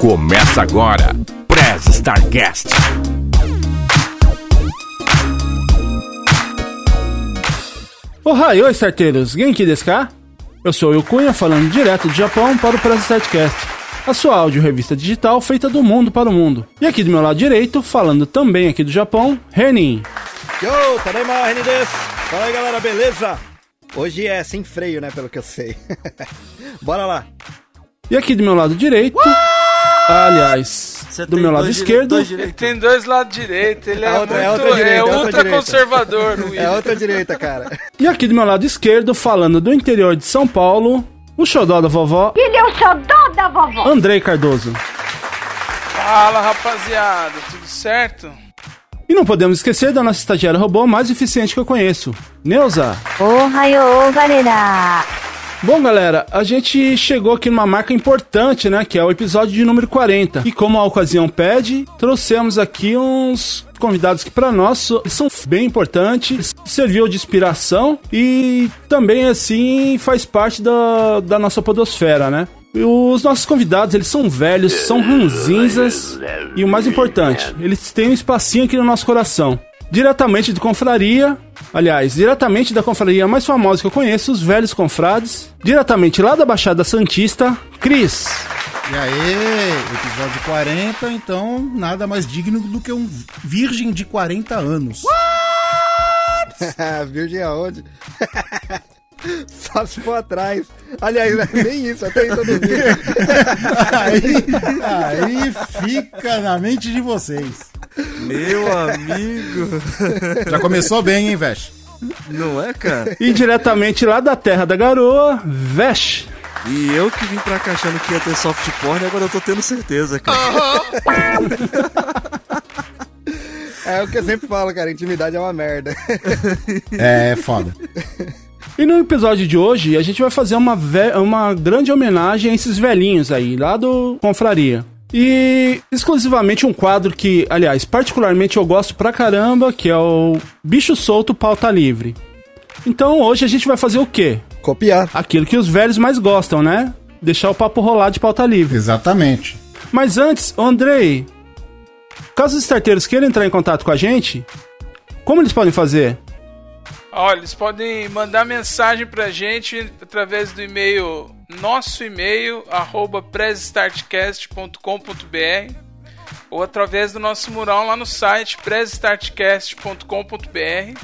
Começa agora, Press Starcast. Ohio, starteiros! Genki desu ka? Eu sou o Cunha, falando direto do Japão para o Press Startcast, a sua áudio revista digital feita do mundo para o mundo. E aqui do meu lado direito, falando também aqui do Japão, Renin. Yo, Tadaima, Renin desu! Fala aí galera, beleza? Hoje é sem freio, né, pelo que eu sei. Bora lá! E aqui do meu lado direito, aliás, Você do meu lado esquerdo, dois Ele tem dois lados direitos, ele é, É outra- é muito, outra direita, é é outra ultra direita. conservador, o É outra direita, cara. e aqui do meu lado esquerdo, falando do interior de São Paulo, o xodó da vovó, Ele é o xodó da vovó. Andrei Cardoso. Fala, rapaziada, tudo certo? E não podemos esquecer da nossa estagiária robô mais eficiente que eu conheço, Neuza. Ohayou, galera. Bom, galera, a gente chegou aqui numa marca importante, né? Que é o episódio de número 40. E como a ocasião pede, trouxemos aqui uns convidados que para nós são bem importantes, serviu de inspiração e também assim faz parte da, da nossa podosfera, né? Os nossos convidados, eles são velhos, são ranzinzas e o mais importante, eles têm um espacinho aqui no nosso coração. Diretamente de Confraria, aliás, diretamente da confraria mais famosa que eu conheço, os Velhos Confrades. Diretamente lá da Baixada Santista, Cris. E aí, episódio 40, então nada mais digno do que um virgem de 40 anos. Virgem aonde? Só se for atrás. Aliás, não é nem isso, até isso eu duvido. Aí, aí fica na mente de vocês. Meu amigo. Já começou bem, hein, Vesh? Não é, cara? E diretamente lá da Terra da Garoa, Vesh. E eu que vim pra cá achando que ia ter soft porn, agora eu tô tendo certeza, cara. É o que eu sempre falo, cara. Intimidade é uma merda. É, foda. E no episódio de hoje, a gente vai fazer uma, uma grande homenagem a esses velhinhos aí, lá do Confraria. E exclusivamente um quadro que, aliás, particularmente eu gosto pra caramba, que é o Bicho Solto Pauta Livre. Então hoje a gente vai fazer o quê? Copiar. Aquilo que os velhos mais gostam, né? Deixar o papo rolar de pauta livre. Exatamente. Mas antes, Andrei, caso os starteiros queiram entrar em contato com a gente, como eles podem fazer? Olha, eles podem mandar mensagem pra gente através do e-mail, nosso e-mail, arroba pressstartcast.com.br ou através do nosso mural lá no site pressstartcast.com.br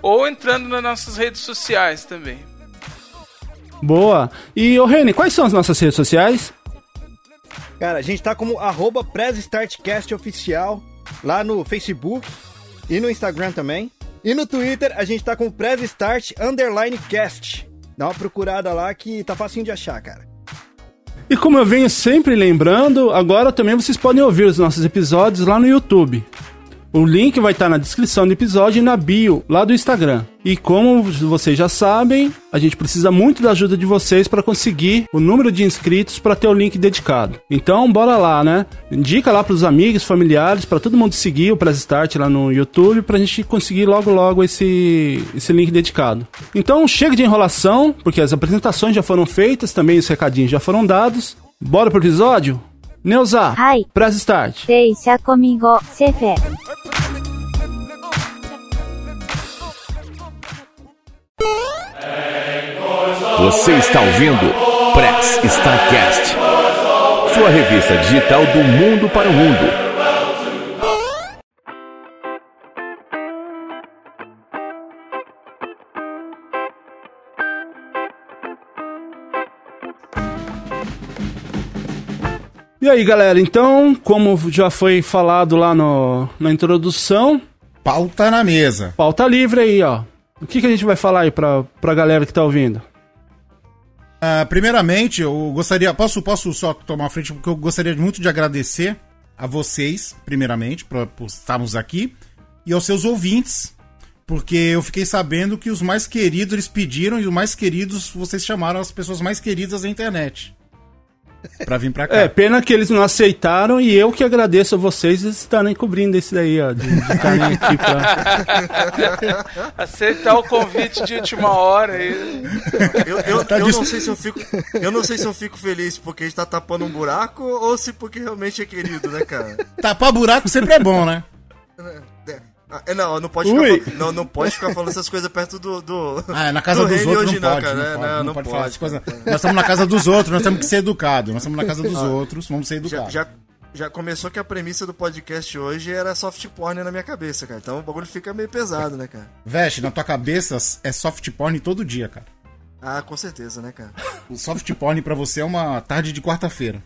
ou entrando nas nossas redes sociais também. Boa. E, ô Reni, quais são as nossas redes sociais? Cara, a gente tá como arroba Oficial lá no Facebook e no Instagram também. E no Twitter a gente tá com Press Start Underline Cast. Dá uma procurada lá que tá facinho de achar, cara. E como eu venho sempre lembrando, agora também vocês podem ouvir os nossos episódios lá no YouTube. O link vai estar na descrição do episódio e na bio lá do Instagram. E como vocês já sabem, a gente precisa muito da ajuda de vocês para conseguir o número de inscritos para ter o link dedicado. Então, bora lá, né? Indica lá para os amigos, familiares, para todo mundo seguir o Press Start lá no YouTube para a gente conseguir logo logo esse esse link dedicado. Então, chega de enrolação, porque as apresentações já foram feitas, também os recadinhos já foram dados. Bora pro episódio? Neuza, Hi. Press Start. Deixa comigo, Cefe. Você está ouvindo Press Starcast. Sua revista digital do mundo para o mundo. E aí, galera, então, como já foi falado lá no, na introdução, Pauta na mesa. pauta livre aí, ó. O que, que a gente vai falar aí pra, pra galera que tá ouvindo? Ah, primeiramente, eu gostaria. Posso, posso só tomar a frente, porque eu gostaria muito de agradecer a vocês, primeiramente, por, por estarmos aqui, e aos seus ouvintes, porque eu fiquei sabendo que os mais queridos eles pediram, e os mais queridos vocês chamaram as pessoas mais queridas da internet. Pra vir pra cá. É, pena que eles não aceitaram e eu que agradeço a vocês estarem cobrindo isso daí, ó. De, de estarem aqui pra... Aceitar o convite de última hora aí. Eu, eu, Tá eu não sei se eu fico. Eu não sei se eu fico feliz porque a gente tá tapando um buraco ou se porque realmente é querido, né, cara? Tapar buraco sempre é bom, né? É, não, não pode, Ui. ficar, não, não pode ficar falando essas coisas perto do. do Ah, na casa do dos outros hoje não não, pode, cara, não né? pode, Não, não não pode pode, falar essas coisas. Nós estamos na casa dos outros, nós temos que ser educados. Nós estamos na casa dos outros, vamos ser Já, educados. já, já começou que a premissa do podcast hoje era soft porn na minha cabeça, cara. Então o bagulho fica meio pesado, né, cara? Veste, na tua cabeça é soft porn todo dia, cara. Ah, com certeza, né, cara? O soft porn pra você é uma tarde de quarta-feira.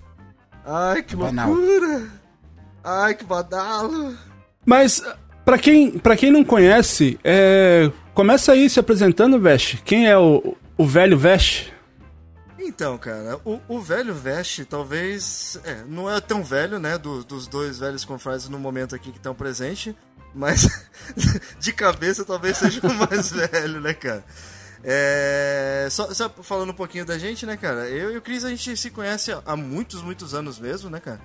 Ai, que Banal. loucura! Ai, que badalo! Mas, pra quem, pra quem não conhece, é... começa aí se apresentando, Veste. Quem é o, o velho Veste? Então, cara, o, o velho Veste talvez. É, não é tão velho, né? do- dos dois velhos confrades no momento aqui que estão presentes. Mas de cabeça talvez seja o mais velho, né, cara? É, só, só falando um pouquinho da gente, né, cara? Eu e o Cris a gente se conhece há- muitos, muitos anos mesmo, né, cara?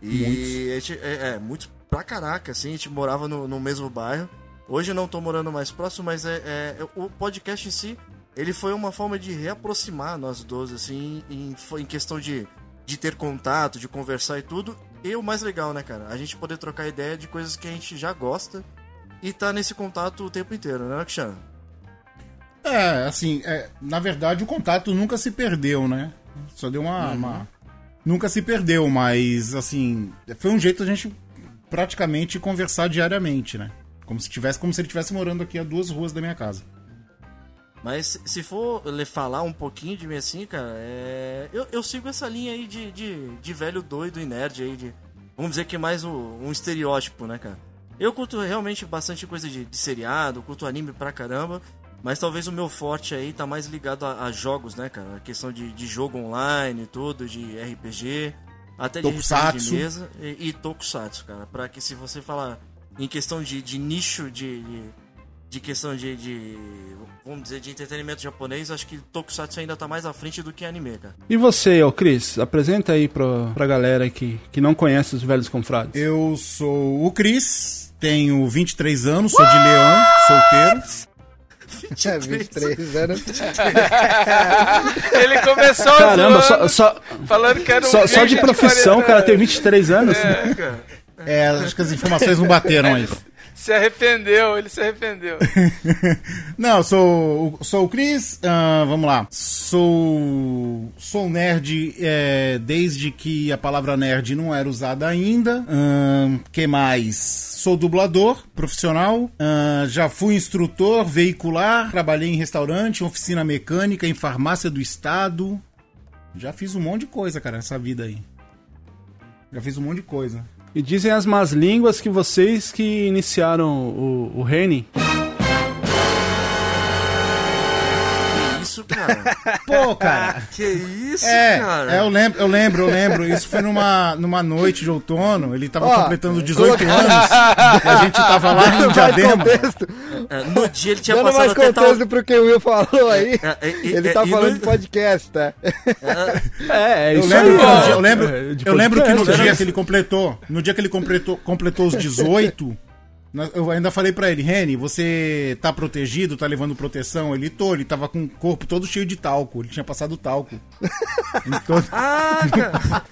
E a gente, é, é, muito pra caraca, assim, a gente morava no, no mesmo bairro. Hoje eu não tô morando mais próximo, mas é, é- o podcast em si, ele foi uma forma de reaproximar nós dois, assim, em, foi em questão de, de ter contato, de conversar e tudo. E o mais legal, né, cara? A gente poder trocar ideia de coisas que a gente já gosta e tá nesse contato o tempo inteiro, né, Cristiano? É, assim, é, na verdade o contato nunca se perdeu, né? Só deu uma, uma- Nunca se perdeu, mas, assim, foi um jeito da gente praticamente conversar diariamente, né? Como se, tivesse, como se ele estivesse morando aqui a duas ruas da minha casa. Mas se for lhe falar um pouquinho de mim assim, cara, é... eu, eu sigo essa linha aí de, de, de velho doido e nerd aí, de. Vamos dizer que é mais um, um estereótipo, né, cara? Eu curto realmente bastante coisa de, de seriado, curto anime pra caramba, mas talvez o meu forte aí tá mais ligado a, a jogos, né, cara? A questão de, de jogo online e tudo, de RPG, até de Tokusatsu. de mesa e, e Tokusatsu, cara. Pra que se você falar em questão de, de nicho de, de, de questão de, de, vamos dizer, de entretenimento japonês, acho que Tokusatsu ainda tá mais à frente do que anime, cara. E você, ô Cris? Apresenta aí pra, pra galera que, que não conhece os velhos confrades. Eu sou o Cris, tenho 23 anos, sou de Leão, solteiro. É, 23 anos. Ele começou Caramba, só, só, falando que era um só, só de profissão, 40 o cara tem 23 anos. É, cara. É, acho que as informações não bateram aí. Se arrependeu, ele se arrependeu. Não, sou, sou o Cris, ah, vamos lá. Sou, sou nerd é, desde que a palavra nerd não era usada ainda. Ahn, que mais? Sou dublador profissional. Ah, já fui instrutor veicular. Trabalhei em restaurante, oficina mecânica, em farmácia do estado. Já fiz um monte de coisa, cara, nessa vida aí. Já fiz um monte de coisa. E dizem as más línguas que vocês que iniciaram o, o. isso, cara? Pô, cara. Que isso, É, cara? é, eu lembro, eu lembro, eu lembro. Isso foi numa, numa noite de outono. Ele tava Ó, completando 18 anos. E a gente tava lá mais Diadema. contexto, É, no dia ele tinha dando passado mais até tal... contexto pro que o Will falou aí. É, é, Ele é, tá falando no- de podcast, tá? É, é Eu isso lembro, aí. no eu lembro, É, eu lembro que no dia né? que ele completou, no dia que ele completou, completou os 18, na- eu ainda falei pra ele, Reni, você tá protegido, tá levando proteção? Ele tô, ele tava com o corpo todo cheio de talco, ele tinha passado talco. Todo- Ah, cara.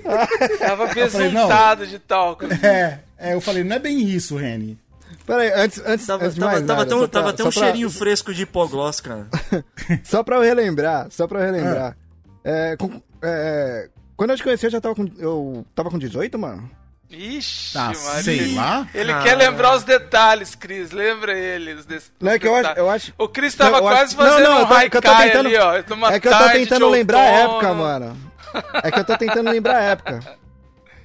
Tava besuntado de talco. É, é, eu falei, não é bem isso, Reni. Pera aí, antes, antes, Tava, antes de tava, mais tava nada, tão, tava até um pra- cheirinho fresco de hipogloss, cara. Só pra eu relembrar, só pra eu relembrar. É, com- é, quando eu te conheci, eu já tava com. Eu tava com 18, mano? Ixi, Tá, Maria. sei lá. Ele Cara. quer lembrar os detalhes, Cris. Lembra ele. Os des- Não, é que eu acho. Eu acho O Cris tava Não, quase acho- não, fazendo não, eu um tô- é que eu tô haikai tentando- ali, ó. É que eu tô tarde tentando lembrar a época, mano. É que eu tô tentando lembrar a época.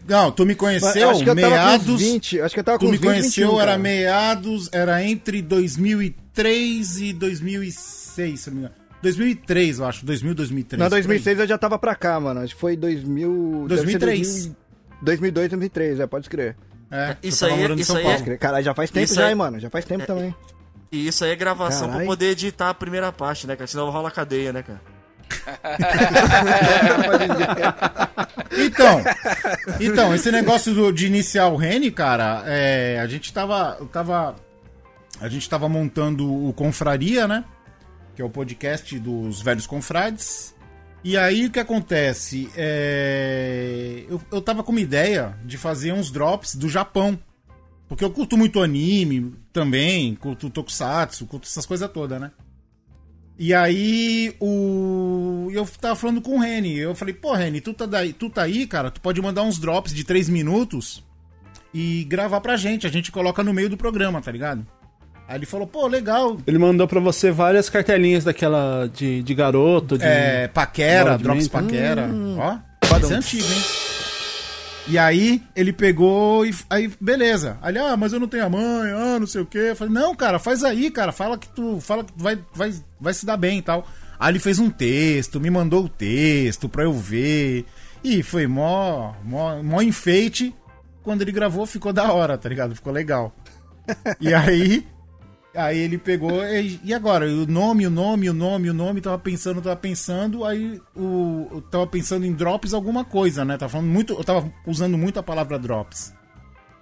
Não, tu me conheceu acho que eu tava com uns meados. 20. Acho que eu tava com Tu me 20, conheceu, 21, era cara. meados, era entre 2003 e 2006, se não me engano. 2003, eu acho, 2000, 2003. Não, por aí. 2006 eu já tava pra cá, mano. Acho que foi 2000... deve ser 2003. 2000 2002, 2003, é, pode escrever. É, Isso aí é- morando em isso aí. Pode crer. Caralho, já faz tempo Isso já, aí- hein, mano. Já faz tempo também. E isso aí é gravação Carai. pra poder editar a primeira parte, né, cara? Senão rola cadeia, né, cara? Então, então, esse negócio do- de iniciar o Rene, cara, é, a gente tava, tava, a gente tava montando o Confraria, né? Que é o podcast dos velhos confrades. E aí o que acontece? É, eu, eu tava com uma ideia de fazer uns drops do Japão. Porque eu curto muito anime também, curto tokusatsu, curto essas coisas todas, né? E aí, o. Eu tava falando com o Reni. Eu falei, pô, Reni, tu tá, daí, tu tá aí, cara? Tu pode mandar uns drops de 3 minutos e gravar pra gente. A gente coloca no meio do programa, tá ligado? Aí ele falou, pô, legal. Ele mandou pra você várias cartelinhas daquela de, de garoto, de... É, paquera, Lord drops paquera. Ó, isso é antigo, hein? E aí, ele pegou e. Aí, beleza. Aí, ah, mas eu não tenho a mãe, ah, não sei o quê. Eu falei, não, cara, faz aí, cara. Fala que tu. Fala que tu vai, vai, vai se dar bem e tal. Aí ele fez um texto, me mandou o texto pra eu ver. E foi mó, mó, mó enfeite. Quando ele gravou, ficou da hora, tá ligado? Ficou legal. E aí. Aí ele pegou. E, e agora? O nome, o nome, o nome, o nome. Tava pensando, tava pensando. Aí o. Eu tava pensando em drops alguma coisa, né? Tava falando muito. Eu tava usando muito a palavra drops.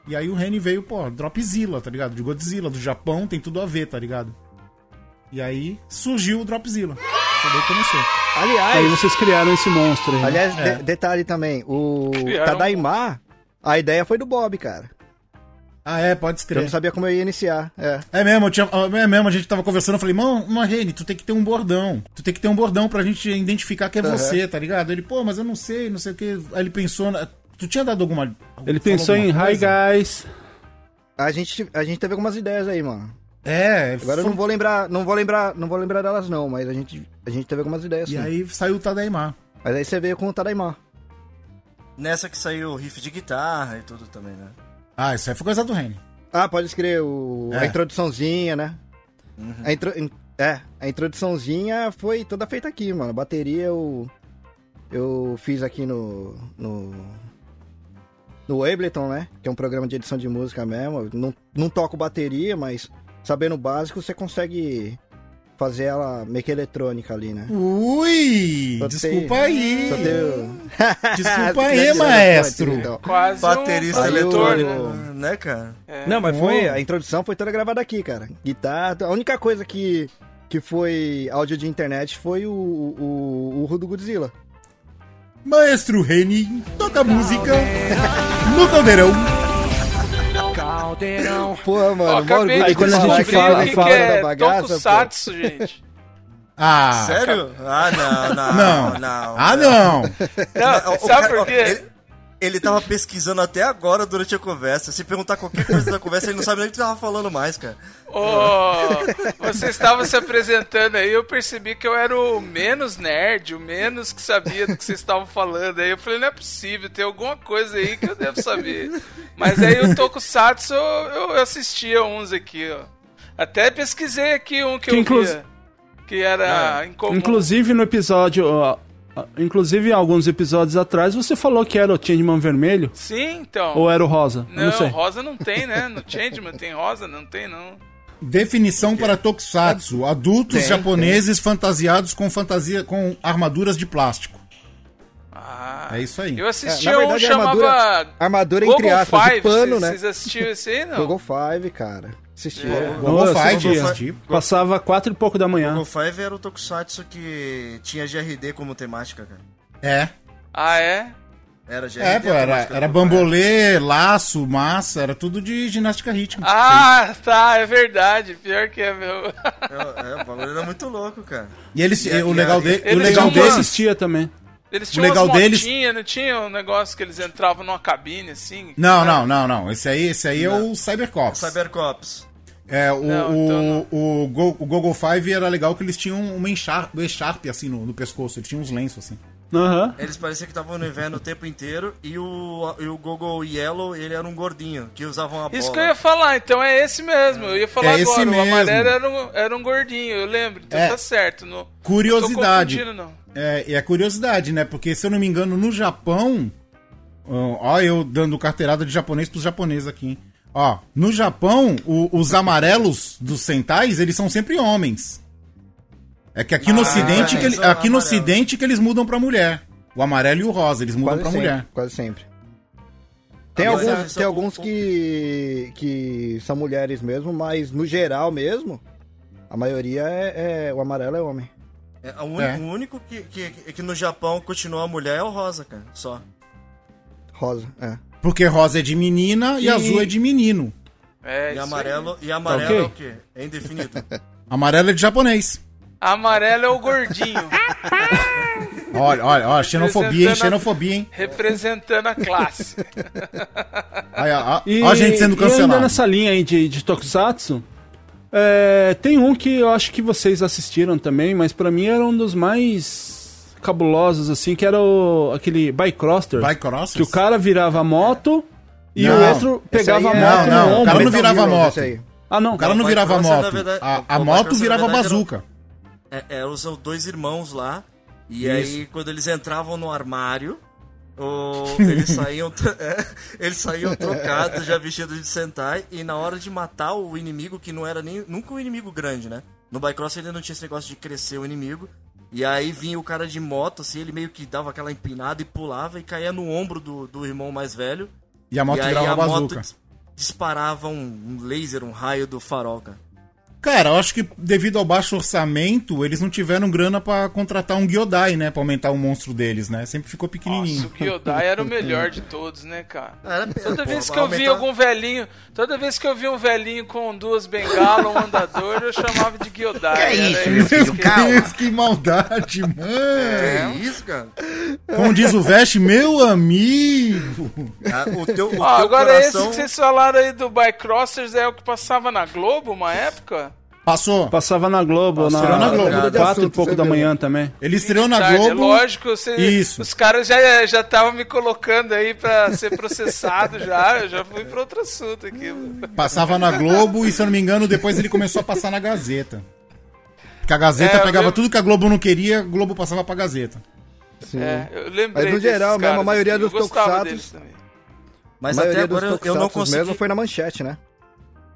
E aí o Reni veio, pô, Dropzilla, tá ligado? De Godzilla, do Japão, tem tudo a ver, tá ligado? E aí surgiu o Dropzilla. Daí começou. Aliás, Aí vocês criaram esse monstro aí. né? aliás É. de- detalhe também, o Criaram Tadaimar, a ideia foi do Bob, cara. Ah, é, pode Eu escrever. não sabia como eu ia iniciar. É. É mesmo, eu tinha, é mesmo, a gente tava conversando, eu falei, mano, Reni, tu tem que ter um bordão. Tu tem que ter um bordão pra gente identificar que é Aham. você, tá ligado? Ele, pô, mas eu não sei, não sei o que. Aí ele pensou. na- Tu tinha dado alguma. Ele falou pensou em alguma Hi coisa? Guys. A gente, a gente teve algumas ideias aí, mano. É, Agora eu foi- não vou lembrar, não vou lembrar, não vou lembrar delas não, mas a gente, a gente teve algumas ideias E sim. aí saiu o Tadaimar. Mas aí você veio com o Tadaimar. Nessa que saiu o riff de guitarra e tudo também, né? Ah, isso aí foi coisa do Reni. Ah, pode escrever o, É. a introduçãozinha, né? A intro, in- é, a introduçãozinha foi toda feita aqui, mano. A bateria eu eu fiz aqui no no no Ableton, né? Que é um programa de edição de música mesmo. Eu Não, não toco bateria, mas sabendo o básico você consegue fazer ela meio que eletrônica ali, né? Ui! Só desculpa tem- aí! Só deu... Desculpa aí, maestro. então. Quase Baterista um Aí eu- né? né, cara? É. Não, mas foi. A introdução foi toda gravada aqui, cara. Guitarra. A única coisa que, que foi áudio de internet foi o, o, o urro do Godzilla. Maestro Reni toca música no caldeirão. Pô, mano, Ó, orgulho de quando a gente que fala- que, fora que é da bagaça, pô. Tokusatsu, gente. Ah, Sério? Ah, não, não. Não. não. Ah, não! Não, sabe cara- por quê? Ele, tava pesquisando até agora durante a conversa. Se perguntar qualquer coisa da conversa, ele não sabe nem o que tava falando mais, cara. Ô, você estava se apresentando aí, eu percebi que eu era o menos nerd, o menos que sabia do que vocês estavam falando. Aí eu falei, não é possível, tem alguma coisa aí que eu devo saber. Mas aí o Tokusatsu eu, eu assistia uns aqui, ó. Até pesquisei aqui um que, Que eu inclus- via, que era incomum. Inclusive no episódio. ó, Inclusive, alguns episódios atrás, você falou que era o Changeman vermelho Sim, então. ou era o rosa? Não, não sei. rosa não tem, né? No Changeman tem rosa? Não tem, não. Definição para Tokusatsu: adultos Tem, japoneses fantasiados com fantasia com armaduras de plástico. Ah, É isso aí. eu É, assistia na um verdade, a chamava armadura, armadura entre Google aspas, de Five. pano, vocês, né? vocês assistiram esse aí, não? Google Five, cara. Assistia. É. Google Nossa, Five, assisti. Passava quatro e pouco da manhã. O Five era o Tokusatsu que tinha GRD como temática, cara. É. Ah, é? Era GRD. É, pô, era, era bambolê, laço, massa, era tudo de ginástica rítmica. Ah, tá, é verdade. Pior que é meu. É, é, o bagulho era muito louco, cara. E eles, E o legal, de, o legal Eu deles. assistia também. Eles O tinham legal umas deles- motinhas, não tinha um negócio que eles entravam numa cabine assim? Não, não, não, não. Esse aí, esse aí é o Cybercops. Cybercops. É, o, Não, o, então o, Go- o Google Five era legal que eles tinham uma encharpe, echarpe assim no, no pescoço, eles tinham uns lenços assim. Aham. Eles pareciam que estavam no inverno o tempo inteiro. E o, e o Google Yellow, ele era um gordinho, que usava uma bola. Isso que eu ia falar, então é esse mesmo. Eu ia falar É esse agora. O mesmo. amarelo era um, era um gordinho, eu lembro. Então É. tá certo. Não, Curiosidade. Não não. É, e é curiosidade, né? Porque se eu não me engano, no Japão. Ó, ó eu dando carteirada de japonês pros japoneses aqui. hein? Ó, no Japão, o- os amarelos dos centais, eles são sempre homens. É que aqui no ocidente, que ele- é aqui no amarelo. ocidente que eles mudam pra mulher. O amarelo e o rosa, eles mudam Quase pra sempre, mulher. quase sempre. Tem Ah, alguns, é, tem alguns o- que, que são mulheres mesmo, mas no geral mesmo, a maioria é, é- o amarelo é homem. É, o, único, É. o único que, que, que no Japão continua a mulher é o rosa, cara. Só. Rosa, é. Porque rosa é de menina e, E- azul é de menino. É, E isso amarelo, e amarelo ok. é o quê? É indefinido. Amarelo é de japonês. Amarelo é o gordinho, Olha, olha, olha, xenofobia, hein? Representando a- Xenofobia, hein? representando a classe. Aí, ó, ó, E, ó a gente sendo e ainda cancelado. nessa linha aí de, de Tokusatsu, é, tem um que eu acho que vocês assistiram também, mas pra mim era um dos mais cabulosos, assim, que era o, aquele Bicroster. Bicrossers? Que o cara virava a moto e Não. o outro pegava a moto é- Não, não, no o ombro. cara não virava Heroes, moto. Ah, não. O cara não O virava Bicrosser, moto. a o- a o moto virava bazuca. É, é, são dois irmãos lá. E Isso. aí, quando eles entravam no armário, o- eles saíam é, eles saíam trocados, já vestidos de Sentai. E na hora de matar o inimigo, que não era nem nunca um inimigo grande, né? No Bycross ele não tinha esse negócio de crescer o inimigo. E aí vinha o cara de moto, assim, ele meio que dava aquela empinada e pulava e caía no ombro do, do irmão mais velho. E a moto e aí a moto bazuca. dis- disparava um, um laser, um raio do farol, cara. Cara, eu acho que devido ao baixo orçamento, eles não tiveram grana pra contratar um Gyodai, né? Pra aumentar o monstro deles, né? Sempre ficou Nossa, pequenininho. o Gyodai era o melhor de todos, né, cara? Era, Toda pô, vez que eu vi algum velhinho, toda vez que eu vi um velhinho com duas bengalas, um andador, eu chamava de Gyodai. Que Era isso, meu filho, que- calma. Deus, que maldade, mano. É isso, cara. Como diz o Veste, meu amigo. Ah, O teu, o Ó, teu agora coração... esse que vocês falaram aí do Bycrossers é o que passava na Globo uma época? Passou. Passava na Globo, Passou na, na Globo. quatro e Assunto, pouco da manhã também. Ele estreou na Tarde, Globo. É lógico, você- Isso. os caras já já estavam me colocando aí pra ser processado já, eu já fui pra outro assunto aqui. Passava na Globo e, se eu não me engano, depois ele começou a passar na Gazeta. Porque a Gazeta É, pegava tudo que a Globo não queria, a Globo passava pra Gazeta. Sim. É, eu lembrei Mas no geral mesmo, a caras, maioria dos também. Mas a até agora dos eu, não consegui... mesmo foi na manchete, né?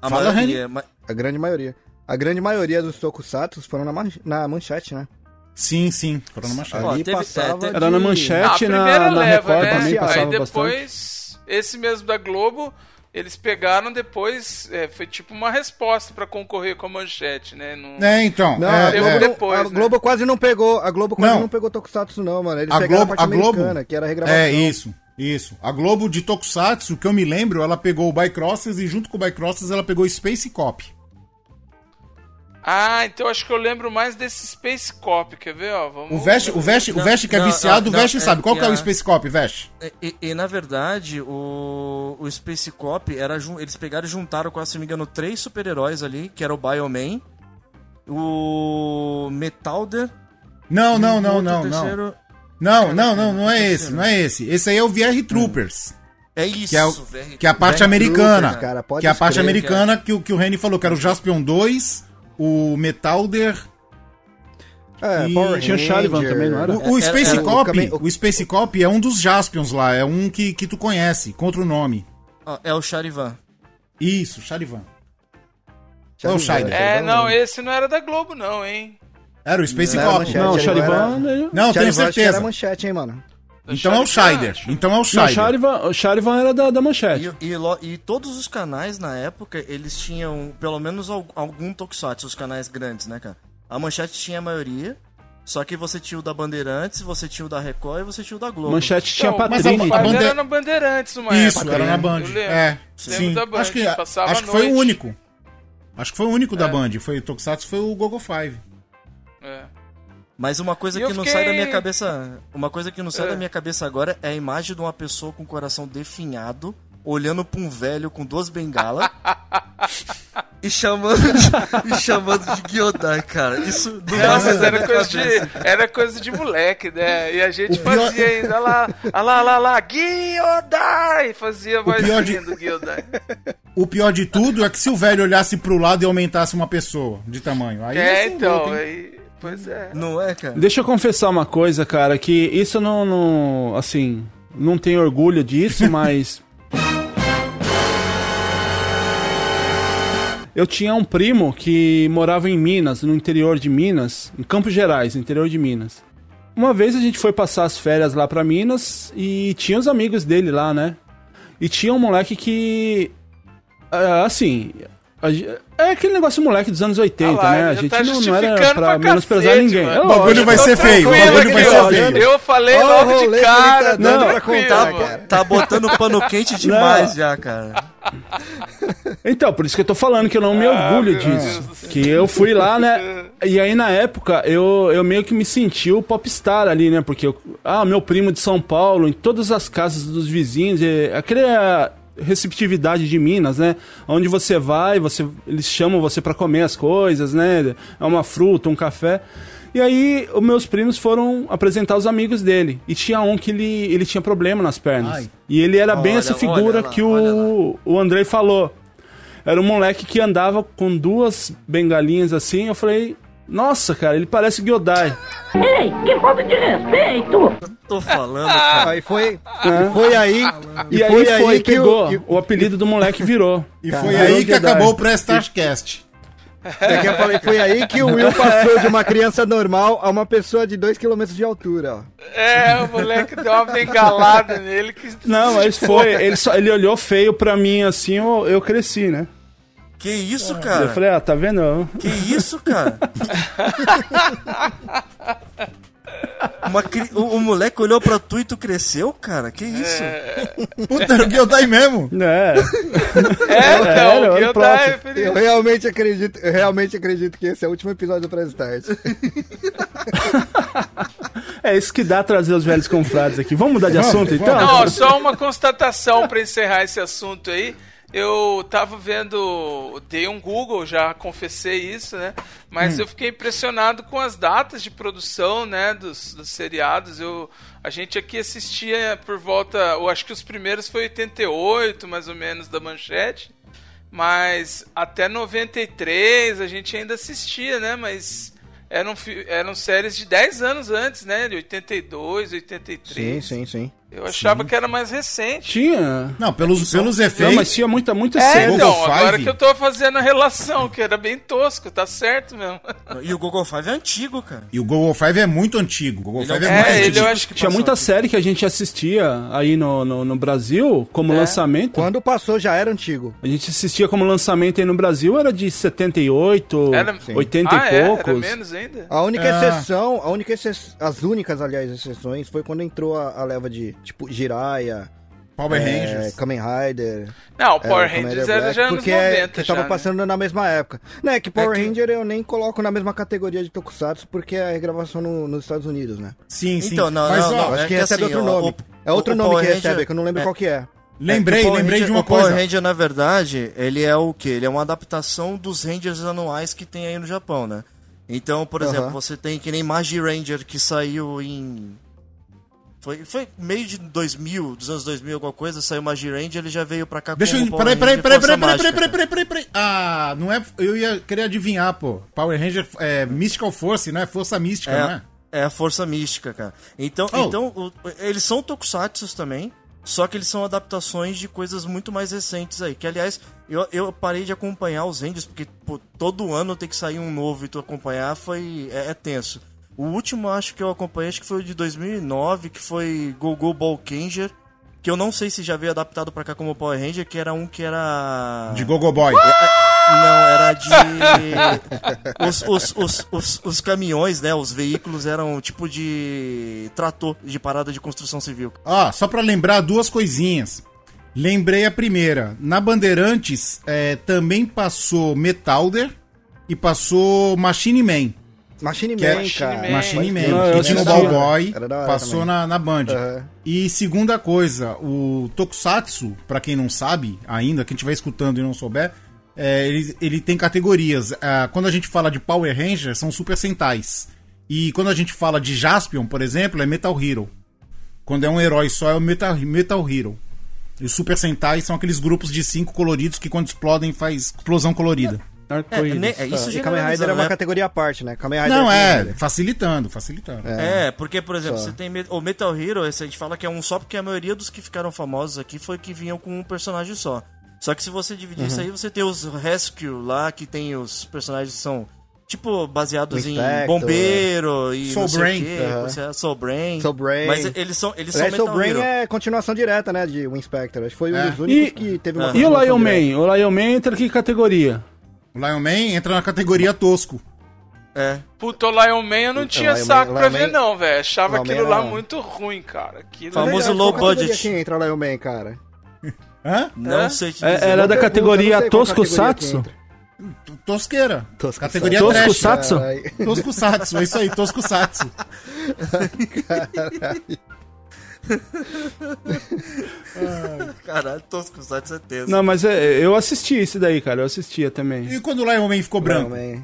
A Fala, maioria, A grande maioria. A grande maioria dos tokusatsu foram na, man- na manchete, né? Sim, sim. Foram na manchete. Ó, teve- passava é, Era na de- Ah, manchete, na, primeira na leva, Record né? também passava Aí bastante. depois, esse mesmo da Globo, eles pegaram depois, é, foi tipo uma resposta pra concorrer com a manchete, né? Não- É, então. Não, é, a, Globo é. depois, a né? Globo quase não pegou. A Globo quase Não. não, pegou Tokusatsu, não, mano. Eles A pegaram Globo, a parte a Globo, americana, que era a regravação. é isso, isso. A Globo de Tokusatsu, que eu me lembro, ela pegou o Bycrossers e junto com o Bycrossers ela pegou o Space Cop. Ah, então acho que eu lembro mais desse Space Cop, quer ver, ó? Vamos... O Veste, o Veste, o Não, Veste que é não, viciado, não, o Veste não, sabe. é Qual que é o que a- Space Cop, Veste? E, e, na verdade, o, o Space Cop, era, eles pegaram e juntaram, com, se não me engano, três super-heróis ali, que era o Bioman, o Metalder... Não, não, o não, não, não. terceiro- Não, não, não, não é terceiro. esse, não é esse. Esse aí é o VR Troopers. É isso, Que é, o- que é a parte VR americana. Troopers, cara, pode que é a parte escrever, americana que, o- que o Reni falou, que era o Jaspion 2, o Metalder. É, E Power tinha o Charivan também, não era? O, o É, Space é, o Cop, Kamen- o Space Cop é um dos Jaspions lá, é um que, que tu conhece, contra o nome. É o Charivan. Isso, Charivan. Charivan, Ou Scheider. É, Charivan, não, né? esse não era da Globo, não, hein? Era o Space Não, era Cop. manchete. Não, o Charivan... era- ele- Não, tenho Charivan acho que certeza. era manchete, hein, mano. Então é o Scheider. Então é o Não, o Scheider. Charivan, o Charivan era da, da manchete. E, e, e todos os canais na época, eles tinham pelo menos al- algum tokusatsu, os canais grandes, né, cara? A Manchete tinha a maioria, só que você tinha o da Bandeirantes, você tinha o da Record e você tinha o da Globo. Manchete tinha Então, Mas a- a Mas bande- era na Bandeirantes uma Isso, época. era na né? Band. Eu lembro. É, sim. da Band, acho que, passava acho que foi o único. Acho que foi o único da É. Band. Foi o Tokusatsu, foi o Gogo Five. É. Mas uma coisa E que não fiquei- sai da minha cabeça. Uma coisa que não sai É. da minha cabeça agora é a imagem de uma pessoa com o coração definhado, olhando pra um velho com duas bengalas. e chamando de, e chamando de Gyodai, cara. Isso não passa mas era coisa, de, era coisa de moleque, né? E a gente O pior- fazia ainda lá, lá, lá, lá, lá, Gyodai! Fazia a pior vozinha de- do Gyodai. O pior de tudo é que se o velho olhasse pro lado e aumentasse uma pessoa de tamanho. Aí É, então, louco, aí, pois é. Não é, cara? Deixa eu confessar uma coisa, cara, que isso eu não, não assim, não tenho orgulho disso, mas eu tinha um primo que morava em Minas, no interior de Minas, em Campos Gerais, no interior de Minas. Uma vez a gente foi passar as férias lá pra Minas e tinha os amigos dele lá, né? E tinha um moleque que. é, Assim. É aquele negócio moleque dos anos 80, Ah lá, né? A gente tá não, não era pra pra menosprezar cacete, ninguém. mano. É O bagulho vai ser feio, o bagulho vai ser feio. Eu falei Olha o logo de ele cara. tá Não. pra contar, cara. Tá botando pano quente demais já, cara. Então, por isso que eu tô falando que eu não me orgulho meu disso. Que eu fui lá, né? E aí na época eu, eu meio que me senti o popstar ali, né? Porque eu, ah, meu primo de São Paulo, em todas as casas dos vizinhos, é, aquela receptividade de Minas, né? Onde você vai, você eles chamam você pra comer as coisas, né? É uma fruta, um café. E aí, os meus primos foram apresentar os amigos dele. E tinha um que ele, ele tinha problema nas pernas. Ai. E ele era bem Olha, essa figura lá, que o, o Andrei falou. Era um moleque que andava com duas bengalinhas assim. Eu falei, nossa, cara, ele parece Gyodai. Tô falando, cara. Aí foi, e foi aí. E, aí foi foi, aí que pegou. o- que- o... apelido do moleque virou. E Caralho, foi aí que acabou o Prestarcast. É que eu falei, foi aí que o Will passou de uma criança normal a uma pessoa de 2 km de altura, ó. É, o moleque deu uma bengalada nele que. Não, mas foi. Ele, só, ele olhou feio pra mim assim, eu, eu cresci, né? Que isso, Eu cara? falei, ah, tá vendo? Que isso, cara? Uma cri- o, o moleque olhou pra tu e tu cresceu, cara? Que isso? Puta, era o Gyodai mesmo. É. É, Era, então, olha o tá Eu realmente acredito, eu realmente acredito que esse é o último episódio do Press Start. É isso que dá trazer os velhos confrades aqui. Vamos mudar de assunto vamos. então? Não, só uma constatação pra encerrar esse assunto aí. Eu tava vendo, dei um Google, já confessei isso, né? Mas eu fiquei impressionado com as datas de produção, né, dos, dos seriados. Eu, a gente aqui assistia por volta, eu acho que os primeiros foi 88, mais ou menos, da Manchete. Mas até 93 a gente ainda assistia, né? Mas eram, eram séries de 10 anos antes, né? De 82, 83. Sim, sim, sim. Eu achava que era mais recente. Tinha. Não, pelos, pelos Não, efeitos. mas tinha muita, muita É, série. então, Google agora Five? que eu tô fazendo a relação, que era bem tosco, tá certo mesmo. E o Google Five é antigo, cara. E o Google Five é muito antigo. O Google Ele é Five é, muito É, ele antigo. eu acho que Tinha muita aqui. série que a gente assistia aí no, no, no Brasil como É. lançamento. Quando passou já era antigo. A gente assistia como lançamento aí no Brasil, era de 78, Era- 80 ah, e é? poucos. Era menos ainda? A única Ah. exceção, a única exce- as únicas, aliás, exceções, foi quando entrou a, a leva de, tipo, Jiraiya, Power é, Rangers. Kamen Rider. Não, o é, Power Kamen Rangers Rider era Black, já anos porque 90 é, que tava já, né? passando na mesma época. Não, é que Power É que- Ranger eu nem coloco na mesma categoria de Tokusatsu, porque é a regravação no- nos Estados Unidos, né? Sim, sim. Então, não, Mas, não, não, Eu acho é que que recebe assim, outro ó, nome. o- é outro o nome Power que recebe, Ranger- que eu não lembro é- qual que é. lembrei, É o Power lembrei de Ranger- uma o Power coisa. Ranger, na verdade, ele é o quê? Ele é uma adaptação dos Rangers anuais que tem aí no Japão, né? Então, por exemplo, Aham. você tem que nem Magi Ranger, que saiu em... Foi, foi meio de 2000, dos anos 2000, alguma coisa, saiu Magi Ranger, ele já veio pra cá Deixa eu. Peraí, peraí, peraí, peraí, peraí, Mágica, peraí, peraí, peraí, peraí. Ah, não é. Eu ia querer adivinhar, pô. Power Ranger é Mystical Force, não é? Força mística, não é? É, é a força mística, cara. Então, Oh. então o- eles são tokusatsu também, só que eles são adaptações de coisas muito mais recentes aí. Que, aliás, eu, eu parei de acompanhar os Rangers, porque pô, todo ano tem que sair um novo e tu acompanhar foi é, é tenso. O último, acho que eu acompanhei, acho que foi o de 2009, que foi Gogo Ball Kanger, que eu não sei se já veio adaptado pra cá como Power Ranger, que era um que era... De Gogo Boy. Não, era de. Os, os, os, os, os caminhões, né? Os veículos eram tipo de trator de parada de construção civil. Ó, só pra lembrar duas coisinhas. Lembrei a primeira. Na Bandeirantes é, também passou Metalder e passou Machine Man. Machine Que é- Man, cara. Man. Machine Man. eu Que tinha o. Ballboy, passou também. na, na Band. Aham. E segunda coisa, o Tokusatsu, pra quem não sabe ainda, quem estiver escutando e não souber, é, ele, ele tem categorias. Ah, quando a gente fala de Power Ranger, são Super Sentais. E quando a gente fala de Jaspion, por exemplo, é Metal Hero. Quando é um herói só, é o Metal, Metal Hero. E os Super Sentais são aqueles grupos de cinco coloridos que quando explodem faz explosão colorida. É, Arco-íris. né, é isso E Kamen Rider é uma né? categoria à parte, né? Kamen Rider Não, é, Rider. facilitando, facilitando. É, porque, por exemplo, Só. você tem o Metal Hero, esse a gente fala que é um só, porque a maioria dos que ficaram famosos aqui foi que vinham com um personagem só. Só que se você dividir isso aí, você tem os Rescue lá, que tem os personagens que são, tipo, baseados O em bombeiro e Soul não sei Brain. o quê. Aham. Você- Soul Brain. Soul Brain. Mas eles são, eles são Aliás, Soul Metal Brain Hero. é continuação direta, né, de Winspector. Acho que foi um É. dos únicos E- que teve uma Ah. E o Lion direta. Man? O Lion Man entra que categoria? O Lion Man entra na categoria tosco. É. Puta, o Lion Man eu não tinha Lion saco Man- pra Lion ver, Man- não, velho. Achava Lion Man aquilo lá era- muito ruim, cara. Aquilo Famoso Verdade, low budget. que entra o Lion Man, cara? Hã? Não É? sei te É- dizer. era da categoria Tosco Satsu? Tosqueira. Tosco Categoria Tosco trash. Satsu? Tosco Satsu, é isso aí, Tosco Satsu. Caralho, tosco, só de certeza. Não, mas é, eu assisti esse daí, cara. Eu assistia também. E quando o Lion Man ficou Lion branco? Man.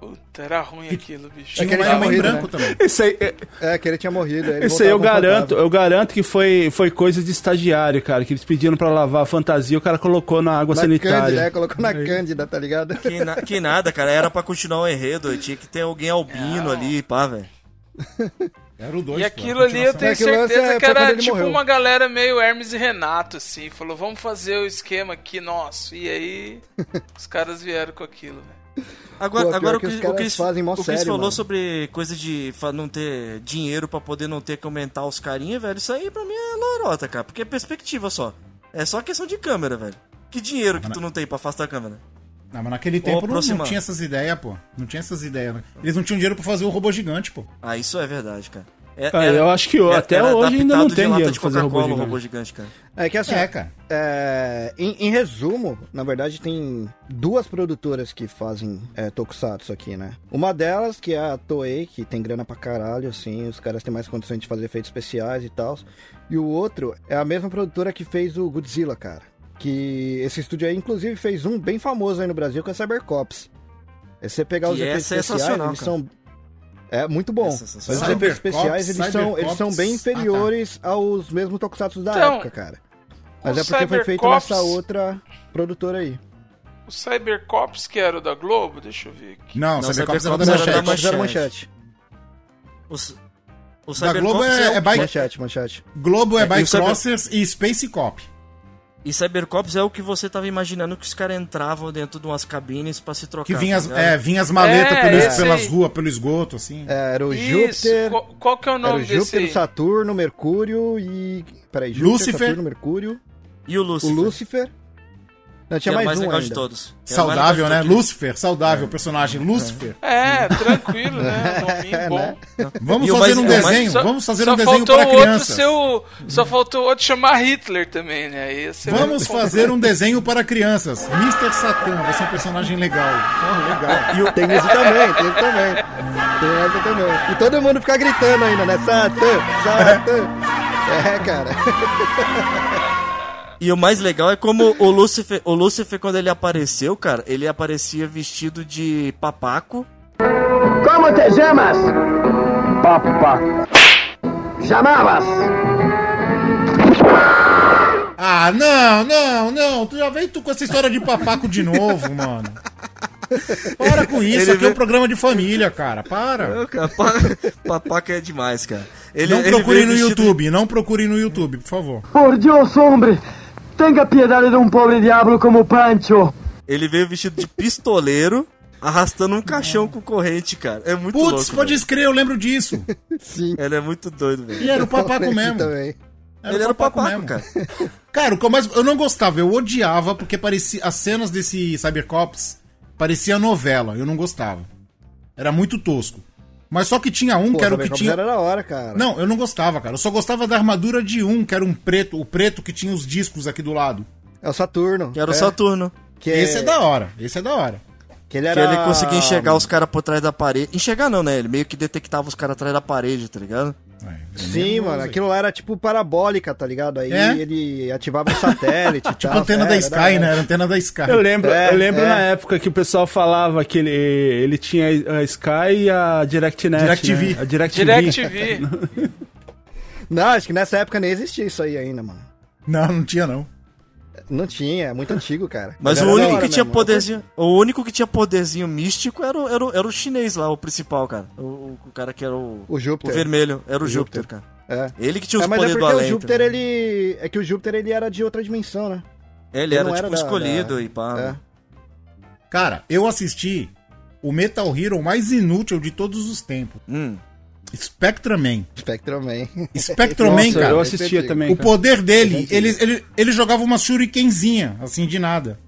Puta, era ruim aquilo, bicho. É que ele tinha morrido, branco né? também. Esse aí, é- É, que ele tinha morrido. ele esse aí eu garanto, eu garanto que foi, foi coisa de estagiário, cara. Que eles pediram pra lavar a fantasia, o cara colocou na água Na sanitária. Cândida, é, colocou na Cândida, tá ligado? Que, na- que nada, cara. Era pra continuar o enredo. Tinha que ter alguém albino ali, pá, velho. Era o 2. E aquilo ali eu tenho É certeza é- que era tipo morreu. uma galera meio Hermes e Renato, assim. Falou, vamos fazer o esquema aqui nosso. E aí, os caras vieram com aquilo, velho. Agora, Pô, agora o que o Chris, fazem mó o Chris sério, falou mano. sobre coisa de não ter dinheiro pra poder não ter que aumentar os carinha, velho. Isso aí pra mim é lorota, cara. Porque é perspectiva só. É só questão de câmera, velho. Que dinheiro que tu não tem pra afastar a câmera? Não, mas naquele tempo não, não tinha essas ideias, pô. Não tinha essas ideias. né? Eles não tinham dinheiro pra fazer o robô gigante, pô. Ah, isso é verdade, cara. É, Ah, eu acho que até hoje ainda não tem dinheiro de pra fazer robô gigante. robô gigante, cara. É que assim, É, cara. é, em, em resumo, na verdade, tem duas produtoras que fazem é, Tokusatsu aqui, né? Uma delas, que é a Toei, que tem grana pra caralho, assim, os caras têm mais condições de fazer efeitos especiais e tal. E o outro é a mesma produtora que fez o Godzilla, cara. Que esse estúdio aí, inclusive, fez um bem famoso aí no Brasil, que é Cybercops. É você pegar os é efeitos especiais, sensacional, eles cara. são... É muito bom. É os efeitos especiais, eles são, eles são bem inferiores aos mesmos Tokusatsu da Então, época, cara. Mas o é porque foi feito Cybercops- nessa outra produtora aí. O Cybercops, que era o da Globo, deixa eu ver aqui. Não, Não, Cybercops era da Cybercops era da Manchete. Era Manchete. manchete. O, o Da Globo Cybercops é, é, é o- Bike... Manchete, manchete. Globo é, É, o Bike Cyber- Crossers e Space Cop. E Cybercops é o que você tava imaginando que os caras entravam dentro de umas cabines pra se trocar. Que vinha as, tá ligado? é, vinha as maletas É, pelos- pelas ruas, pelo esgoto, assim. É, Era o Isso, Júpiter. qual, qual que é o Era nome o desse Júpiter, o Saturno, Mercúrio e. Peraí, Júpiter, Lúcifer. Saturno, Mercúrio. E o O Lúcifer. Não, tinha o mais mais um legal ainda. de todos. Mais Saudável, né? todos. Lúcifer, saudável, o personagem Lúcifer. É, tranquilo, né? É, bom. né? Vamos E fazer mais- um desenho, Só- vamos fazer só um desenho faltou para crianças. ser o- Só faltou outro chamar Hitler também, né? Esse é Vamos fazer um desenho para crianças. Mr. Satan vai ser um personagem legal. Oh, legal. Tem isso também, tem isso também. Tem essa também. E todo mundo fica gritando ainda, né? Satã, Satã. É, cara. E o mais legal é como o Lúcifer, o Lúcifer, quando ele apareceu, cara, ele aparecia vestido de papaco. ¿Cómo te llamas? Papá. Llamabas. Ah, não, não, não. Tu já veio tu com essa história de papaco de novo, mano. Para com isso, Ele aqui é um programa de família, cara. Para. Não, cara, pa- papaco é demais, cara. Ele, Não veio no YouTube, não procurem no YouTube, por favor. Por Dios, hombre. Tenga piedad de un pobre diablo como Pancho. Ele veio vestido de pistoleiro, arrastando um caixão com corrente, cara. É muito Putz, louco. pode velho. escrever, eu lembro disso. Sim. Ele é muito doido, velho. E era o papaco mesmo. também. Ele era o papaco, cara. Cara, o que eu mais. Eu não gostava, eu odiava porque parecia. As cenas desse Cybercops parecia novela, eu não gostava. Era muito tosco. Mas só que tinha um Pô, que era o que tinha. era da hora, cara. Não, eu não gostava, cara. Eu só gostava da armadura de um, que era um preto, o preto que tinha os discos aqui do lado. É o Saturno. Que era o é, Saturno. Que é- Esse é da hora, esse é da hora. Que ele Que era... ele conseguia enxergar os caras por trás da parede. Enxergar não, né? Ele meio que detectava os caras atrás da parede, tá ligado? É, Sim, mano, aquilo lá era tipo parabólica, tá ligado? Aí É? ele ativava o satélite Tipo tal. antena É, da era Sky, hora. né? Era antena da Sky. Eu lembro, É, eu lembro é. na época que o pessoal falava que ele, ele tinha a Sky e a DirectNet. DirecTV. Né? A DirecTV. DirecTV. Não, acho que nessa época nem existia isso aí ainda, mano. Não, não tinha, não. Não tinha, é muito antigo, cara. Mas era o único hora que tinha mesmo. poderzinho. O único que tinha poderzinho místico era o, era o, era o chinês lá, o principal, cara. O, o- o cara que era o. O Júpiter. O vermelho. Era o, O Júpiter, Júpiter. cara. É. Ele que tinha É, os mas é poderes do porque o além. Júpiter, tá ele... É que o Júpiter, ele era de outra dimensão, né? Ele era não tipo era da- escolhido da- e pá. É. Cara, eu assisti o Metal Hero mais inútil de todos os tempos. Hum. Spectraman. Spectroman. Spectroman, cara. eu assistia também. O poder dele, ele, ele, ele jogava uma shurikenzinha, assim, de nada.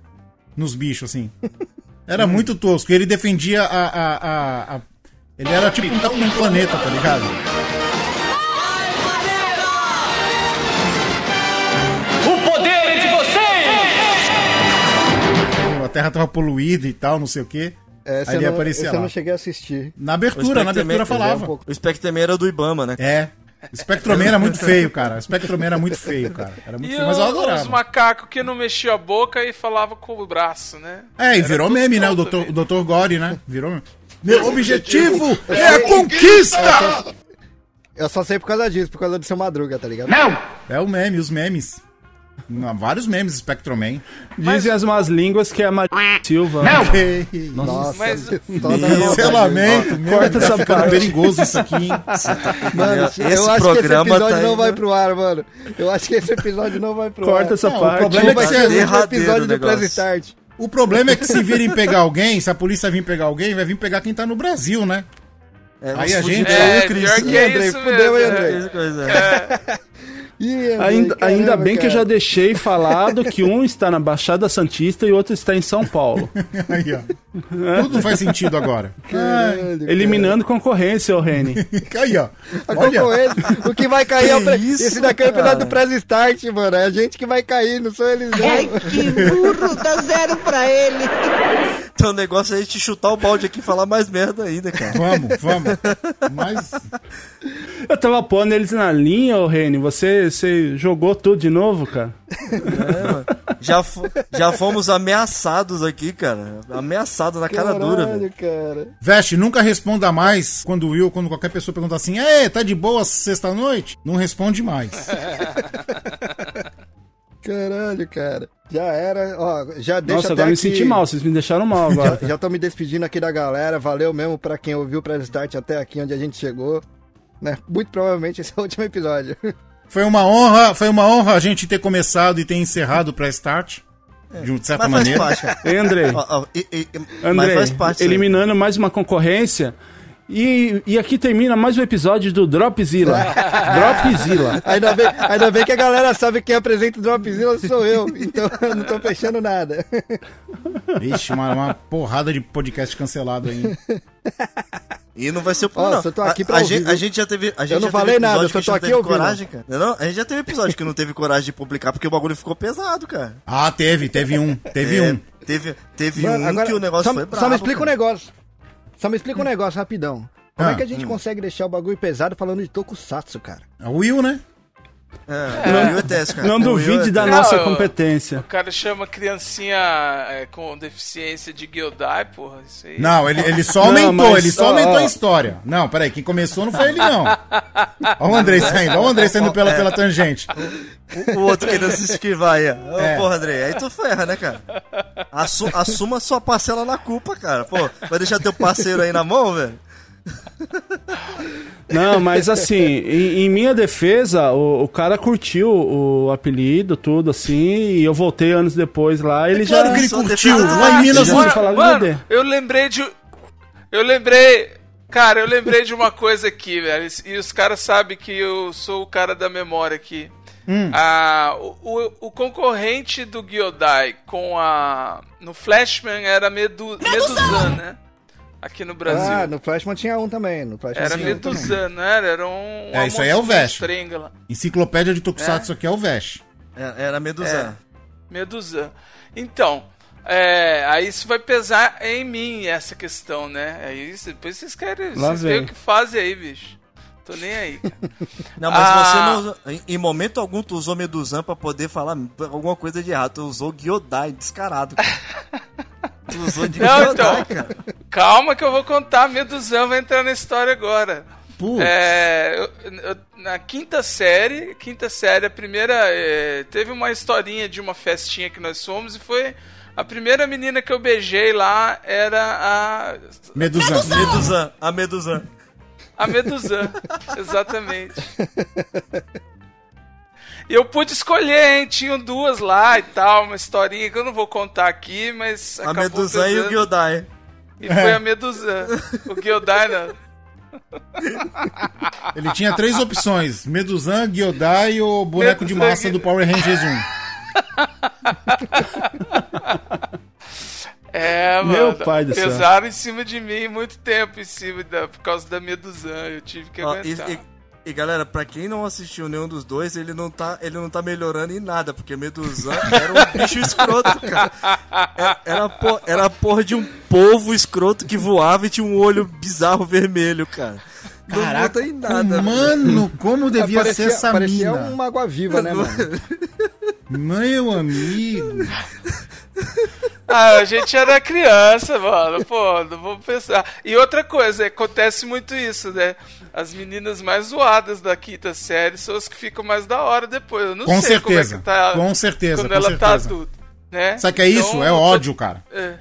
Nos bichos, assim. Era muito tosco. E ele defendia a. a, a- a- Ele era tipo um Planeta, tá ligado? O poder é de vocês! A Terra tava poluída e tal, não sei o quê. Essa Aí ele eu não, aparecia essa eu lá. não cheguei a assistir. Na abertura, na abertura falava. pouco. O Spectreman era do Ibama, né? É. Spectroman era muito feio, cara. Spectroman era muito feio, cara. Era muito E feio, mas eu o- adorava. os macacos que não mexiam a boca e falava com o braço, né? É, e Era virou meme, né? O. Dr. o Dr. Gore, né? Virou meme. Meu objetivo é a conquista! Eu só sei por causa disso, por causa do seu Madruga, tá ligado? É o meme, os memes. Não, vários memes Spectroman. Dizem as más línguas que é a Maria Silva. Nossa, Mas- toda Cancelamento, meu, Corta tá essa ficando parte. perigoso isso aqui, hein? Mano, Esse eu acho que esse programa episódio tá não indo- vai pro ar, mano. Eu acho que esse episódio não vai pro Corta ar. essa Não, o parte. problema é Vai que o episódio o do. Start. O problema é que se virem pegar alguém, se a polícia vir pegar alguém, vai vir pegar quem tá no Brasil, né? É, Aí a gente- fudidos É, aí, o Chris. pior que é Andrei, isso fudeu, mesmo. hein, é. Ainda, caramba, ainda bem que eu já cara. deixei falado que um está na Baixada Santista e outro está em São Paulo. Aí, ó. Tudo faz sentido agora. Caralho, Eliminando concorrência, ô Reni. Aí, ó. A Olha, concorrência, o que vai cair é o pre... isso, Esse daqui é o cara? do Press Start, mano. É a gente que vai cair, não são eles não. Ai, que burro, dá zero pra ele. Então o negócio é a gente chutar o balde aqui e falar mais merda ainda, cara. vamos, vamos. Mas Eu tava pondo eles na linha, ô Reni. Você, você jogou tudo de novo, cara? É, mano. Já, já fomos ameaçados aqui, cara. Ameaçados na cara dura, velho. Caralho, cara. Veste, nunca responda mais quando o Will, quando qualquer pessoa pergunta assim, é, tá de boa sexta-noite? Não responde mais. Caralho, cara. Já era, ó, já deixa Nossa, até agora me aqui- senti mal. Vocês me deixaram mal agora. Já, tô me despedindo aqui da galera. Valeu mesmo pra quem ouviu o Press Start até aqui onde a gente chegou. Né? Muito provavelmente esse é o último episódio. Foi uma honra, foi uma honra a gente ter começado e ter encerrado o pré-start. De certa Mas faz maneira. parte, cara. Hein, Andrei? Ó, ó, e- e- mas Andrei, faz parte. isso aí. eliminando mais uma concorrência. E, e aqui termina mais um episódio do Dropzilla. Dropzilla. Ainda bem, ainda bem que a galera sabe quem apresenta o Dropzilla sou eu. Então eu não tô fechando nada. Vixe, uma, uma porrada de podcast cancelado aí. E não vai ser o não. só tô aqui a, pra a ouvir, gente, a gente já teve. A gente Eu não falei nada, episódio eu só que tô a gente aqui não teve ouvindo. coragem, cara. Não, não, a gente já teve episódio que não teve coragem de publicar porque o bagulho ficou pesado, cara. Ah, teve, teve um, teve É, um. Teve, teve Mano, um agora, que o negócio só, foi só brabo. me explica um cara. negócio. Só me explica um negócio rapidão. Como Ah, é que a gente consegue deixar o bagulho pesado falando de Tokusatsu, cara? É o Will, né? É, o é teste, cara. Não O Will duvide é da teste. Não, nossa eu- competência. O cara chama criancinha é, com deficiência de Gildai, porra. Isso aí. Não, ele, ele só Não, aumentou, mas- ele só ó, aumentou ó. a história. Não, peraí, quem começou não foi ele, não. Olha o Andrei saindo, olha o Andrei saindo pela, pela tangente. O outro querendo se esquivar aí. ó. Ô, É. Porra, André, aí tu ferra, né, cara? Assu- assuma sua parcela na culpa, cara. Pô, vai deixar teu parceiro aí na mão, velho? Não, mas assim, em, em minha defesa, o, o cara curtiu o apelido, tudo assim, e eu voltei anos depois lá, ele Claro já... que ele curtiu, defesa- lá em Minas. falar do mano, eu lembrei de. Eu lembrei. Cara, eu lembrei de uma coisa aqui, velho. E os caras sabem que eu sou o cara da memória aqui. Hum. Ah, o, o, o concorrente do Gyodai com a. No Flashman era Medu, Meduzan, né? Aqui no Brasil. Ah, no Flashman tinha um também. No Flashman Era um. Meduzan, não era? Era um. É, isso aí é o Vesh. Enciclopédia de Tokusatsu aqui é o Vesh. É, Era Medusa. Medusan. Então, é, aí isso vai pesar em mim, essa questão, né? Aí isso- depois vocês querem. Lá vocês veem o que fazem aí, bicho. Tô nem aí. cara. Não, mas Ah. você não usou, em, em momento algum tu usou Medusan pra poder falar alguma coisa de errado. Tu usou Gyodai, descarado. Cara. tu usou de Não, Gyodai, então. cara. Calma que eu vou contar. Medusan vai entrar na história agora. Putz. É, eu- eu- na quinta série, quinta série, a primeira. é, teve uma historinha de uma festinha que nós fomos e foi. A primeira menina que eu beijei lá era a. Meduzan. Medusan, a Medusan. A Medusan. exatamente. E eu pude escolher, hein? Tinham duas lá e tal, uma historinha que eu não vou contar aqui, mas. A Medusa e o. Gyodai. E foi a Medusa. O Gyodai, não. Ele tinha três opções: Medusan, Gyodai e o boneco de massa do Power Rangers 1. É, mano. Meu pai do céu. Pesaram em cima de mim muito tempo em cima da, por causa da Medusan. Eu tive que Ó, aguentar. e- e, galera, pra quem não assistiu nenhum dos dois, ele não tá, ele não tá melhorando em nada, porque Medusan era um bicho escroto, cara. É- Era, por- era a porra de um povo escroto que voava e tinha um olho bizarro vermelho, cara. Não Caraca, em nada, mano, como devia parecia, ser essa parecia mina? uma água viva, né, mano? Meu amigo. Ah, a gente era criança, mano. Pô, não vou pensar. E outra coisa, acontece muito isso, né? As meninas mais zoadas da quinta série são as que ficam mais da hora depois. Eu não Com sei como é certeza, que tá. com certeza, Quando com ela tá certeza. adulta. Né? Sabe o que é isso? Então, É ódio, cara. É,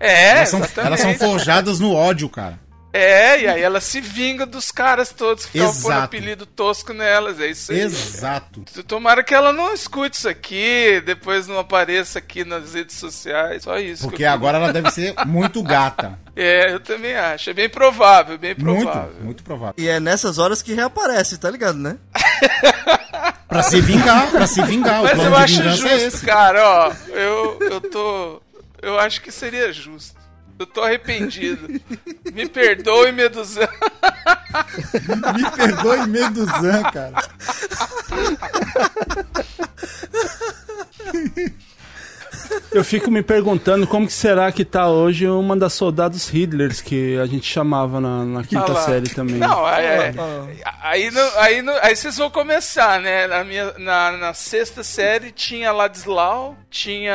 é Elas são, elas são forjadas no ódio, cara. É, e aí ela se vinga dos caras todos que estavam pondo Exato. apelido tosco nelas. É isso aí. Exato. Tomara que ela não escute isso aqui, depois não apareça aqui nas redes sociais. Só isso. que Porque eu agora ela deve ser muito gata. É, eu também acho. É bem provável, bem Muito, provável. muito provável. E é nessas horas que reaparece, tá ligado, né? Pra se vingar, pra se vingar. O Mas eu plano de acho vingança justo, é esse. cara, ó. Eu, eu tô. Eu acho que seria justo. Eu tô arrependido. Me perdoe, Medusan. Me perdoe, Medusan, cara. Eu fico me perguntando como que será que tá hoje uma das soldados Hitlers que a gente chamava na, na quinta Ah série também. Não, é, aí, não- aí, não- aí vocês vão começar, né? Na, minha, na, na sexta série tinha Ladislau, tinha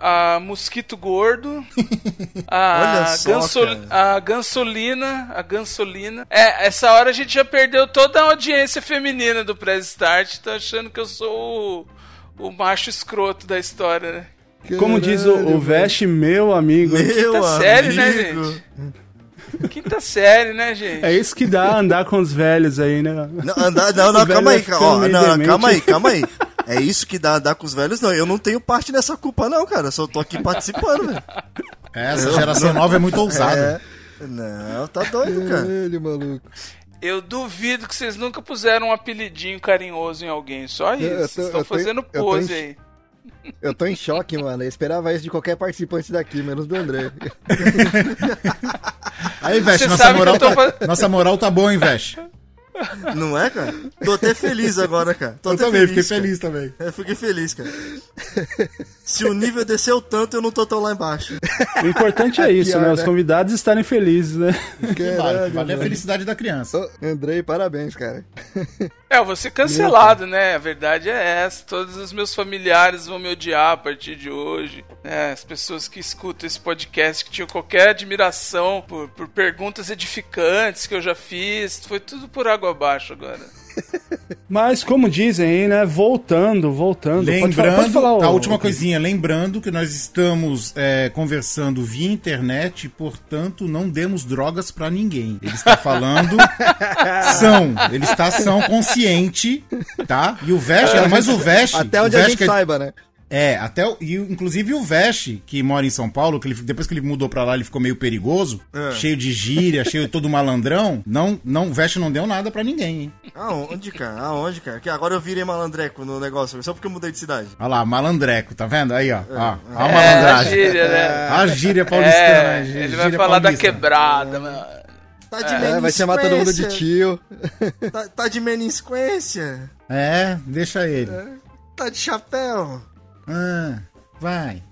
a Mosquito Gordo, a, Olha só, Gansol- a Gansolina, a Gansolina. É, essa hora a gente já perdeu toda a audiência feminina do Press Start, tá achando que eu sou o, o macho escroto da história, né? Como diz o, o Veste, meu amigo. Meu Quinta série, né, gente? Quinta série, né, gente? É isso que dá andar com os velhos aí, né? Não, andar, não, não, calma aí, calma, meio não, demente. calma aí, calma aí. É isso que dá andar com os velhos, não. Eu não tenho parte nessa culpa, não, cara. Eu só tô aqui participando, velho. Essa geração nova é muito ousada. É. Não, tá doido, cara. Ele, maluco. Eu duvido que vocês nunca puseram um apelidinho carinhoso em alguém, só isso. Eu- eu Vocês estão eu fazendo eu pose aí. Eu tô em choque, mano. Eu esperava isso de qualquer participante daqui, menos do André. Aí, Veste, nossa moral, tá, nossa moral tá boa, hein, Veste? Não é, cara? Tô até feliz agora, cara. Tô Eu até também, fiquei cara. feliz também. Eu fiquei feliz, cara. Se o nível desceu tanto, eu não tô tão lá embaixo. O importante é isso, pior, né? Os né? convidados estarem felizes, né? Caralho, vale a felicidade da criança. Andrei, parabéns, cara. É, eu vou ser cancelado, né? A verdade é essa. Todos os meus familiares vão me odiar a partir de hoje. né? as pessoas que escutam esse podcast, que tinham qualquer admiração por, por perguntas edificantes que eu já fiz, foi tudo por água abaixo agora. Mas, como dizem aí, né? Voltando, voltando. Pode falar- Lembrando, pode falar, a última coisinha, lembrando que nós estamos é, conversando via internet, portanto, não demos drogas pra ninguém. Ele está falando são, ele está são consciente, tá? E o Veste, É, mas o Veste, Até onde a gente que- saiba, né? É, até o, e, inclusive o Veste, que mora em São Paulo, que ele, depois que ele mudou pra lá, ele ficou meio perigoso, É. cheio de gíria, cheio de todo malandrão. Não, não, o Veste não deu nada pra ninguém, hein? Aonde, cara? Aonde, cara? Que agora eu virei malandreco no negócio, só porque eu mudei de cidade. Olha lá, malandreco, tá vendo? Aí, ó. Ó, ó a É, a malandragem. gíria, né? A gíria paulistana. É, a gí- ele vai gíria falar da paulista. quebrada, mano. Tá de É, vai chamar todo mundo de tio. Tá, tá de menisquência. É, deixa ele. Tá de chapéu. Ah, vai.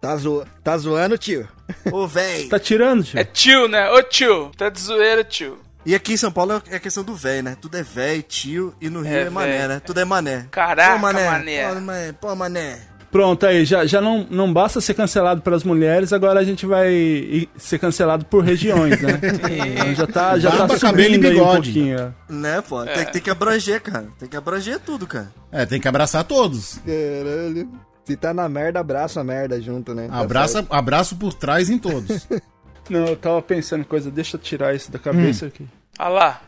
Tá, zo... tá zoando, tio? Ô, véi. Tá tirando, tio? É tio, né? Ô tio, tá de zoeira, tio. E aqui em São Paulo é a questão do véi, né? Tudo é véi, tio, e no Rio É, é, mané, né? Tudo é mané. Caraca, Pô, mané. mané. Pô, mané. Pô, mané. Pronto, aí, já, já não, não basta ser cancelado pelas mulheres, agora a gente vai ser cancelado por regiões, né? Então já tá, já tá cabelo e subindo aí um bigode. pouquinho. ó. Né, pô? Tem, tem que abranger, cara. Tem que abranger tudo, cara. É, tem que abraçar todos. Caralho. Se tá na merda, abraça a merda junto, né? Tá Abraça, certo. abraço por trás em todos. Não, eu tava pensando em coisa, deixa eu tirar isso da cabeça aqui. Olha lá.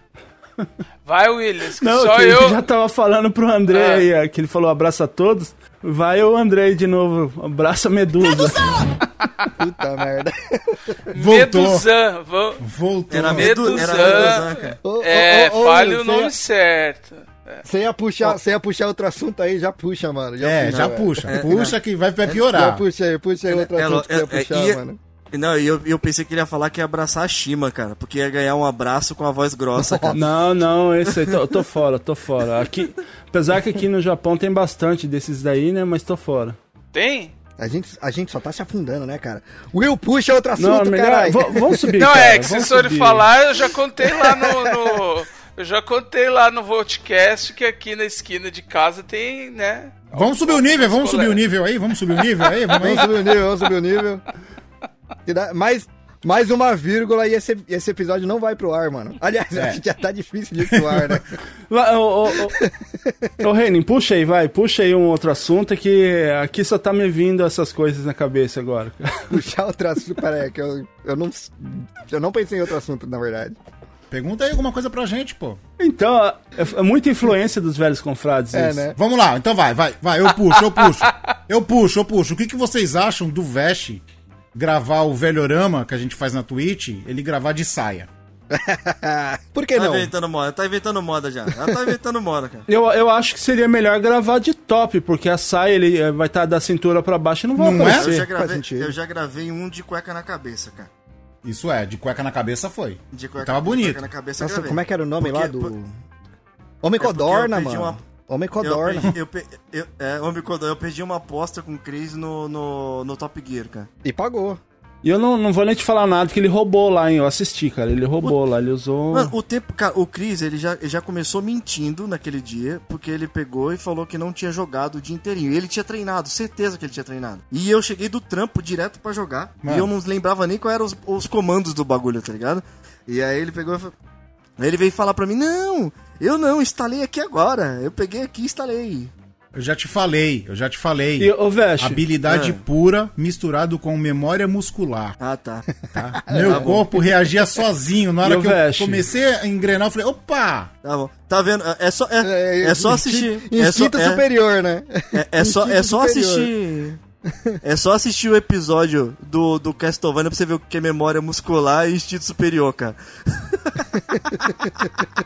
Vai, Williams, que Não, só que eu. já tava falando pro André Ah. aí, ó, que ele falou abraço a todos. Vai o André de novo, abraça a Medusa. Puta merda. Voltou. Meduzan. Vou... Voltou. Era medo, era É, fale o nome ia- certo. Você ia, puxar, você ia puxar outro assunto aí, já puxa, mano. Já É, puxa, já velho. puxa. É, puxa que vai, vai Já piorar. puxa aí, puxa aí outro É, assunto que você ia é, é, puxar, ia- mano. Não, e eu, eu pensei que ele ia falar que ia abraçar a Shima, cara. Porque ia ganhar um abraço com a voz grossa, cara. Não, não, esse aí, tô, eu tô fora, tô fora. Aqui, apesar que aqui no Japão tem bastante desses daí, né, mas tô fora. Tem? A gente, a gente só tá se afundando, né, cara? Will, puxa outro Não, assunto, melhor, caralho. v- vamos subir, Não, cara, é que se vamos forem subir. falar, eu já contei lá no. no- eu já contei lá no Voltcast que aqui na esquina de casa tem, né? Vamos subir o nível, vamos subir o nível aí, vamos subir o nível aí, vamos Vamos aí. subir o nível, vamos subir o nível. Dá- Mais, mais uma vírgula e esse, esse episódio não vai pro ar, mano. Aliás, É. acho que já tá difícil de ir pro ar, né? Ô, ô, ô, ô Renin, puxa aí, vai, puxa aí um outro assunto que aqui só tá me vindo essas coisas na cabeça agora. Puxar outro assunto, pera aí, que eu, eu, não, eu não pensei em outro assunto, na verdade. Pergunta aí alguma coisa pra gente, pô. Então, é, é muita influência dos velhos confrades É, isso. né? Vamos lá, então vai, vai, vai, eu puxo, eu puxo. Eu puxo, eu puxo. O que, que vocês acham do Vest gravar o velhorama que a gente faz na Twitch, ele gravar de saia? Por que Tá não? inventando moda, tá inventando moda já. Ela tá inventando moda, cara. Eu, eu acho que seria melhor gravar de top, porque a saia ele eh, vai estar da cintura pra baixo e não vai Não é? Eu aparecer. já, faz gravei, sentido. eu já gravei um de cueca na cabeça, cara. Isso é, de cueca na cabeça foi. De cueca, Tava de bonito. cueca na cabeça eu Nossa, gravei. como é que era o nome Porque- lá do... por- Homem É eu Codorna, mano. uma- Homem Eu, Codorna. perdi- eu, pe- eu, é, homem Codorna, eu perdi uma aposta com o Chris no, no, no Top Gear, cara. E pagou. E eu não, não vou nem te falar nada, que ele roubou lá, hein? Eu assisti, cara. Ele roubou lá, ele usou. Mano, o tempo, cara, o Chris, ele já, ele já começou mentindo naquele dia, porque ele pegou e falou que não tinha jogado o dia inteirinho. E ele tinha treinado, certeza que ele tinha treinado. E eu cheguei do trampo direto pra jogar, Mano. e eu não lembrava nem quais eram os, os comandos do bagulho, tá ligado? E aí ele pegou e falou... Aí ele veio falar pra mim, não, eu não, instalei aqui agora. Eu peguei aqui e instalei. Eu já te falei, eu já te falei. E, ô, Veste, Habilidade É. pura misturado com memória muscular. Ah, tá. Tá? Meu corpo reagia sozinho. Na hora E que eu Veste? comecei a engrenar, eu falei, opa! Tá bom. Tá vendo? É só, é, é só assistir. É só, Instinto é- superior, né? É, é só, é Instinto só superior. assistir. É só assistir o episódio do, do Castlevania pra você ver o que é memória muscular e instinto superior, cara.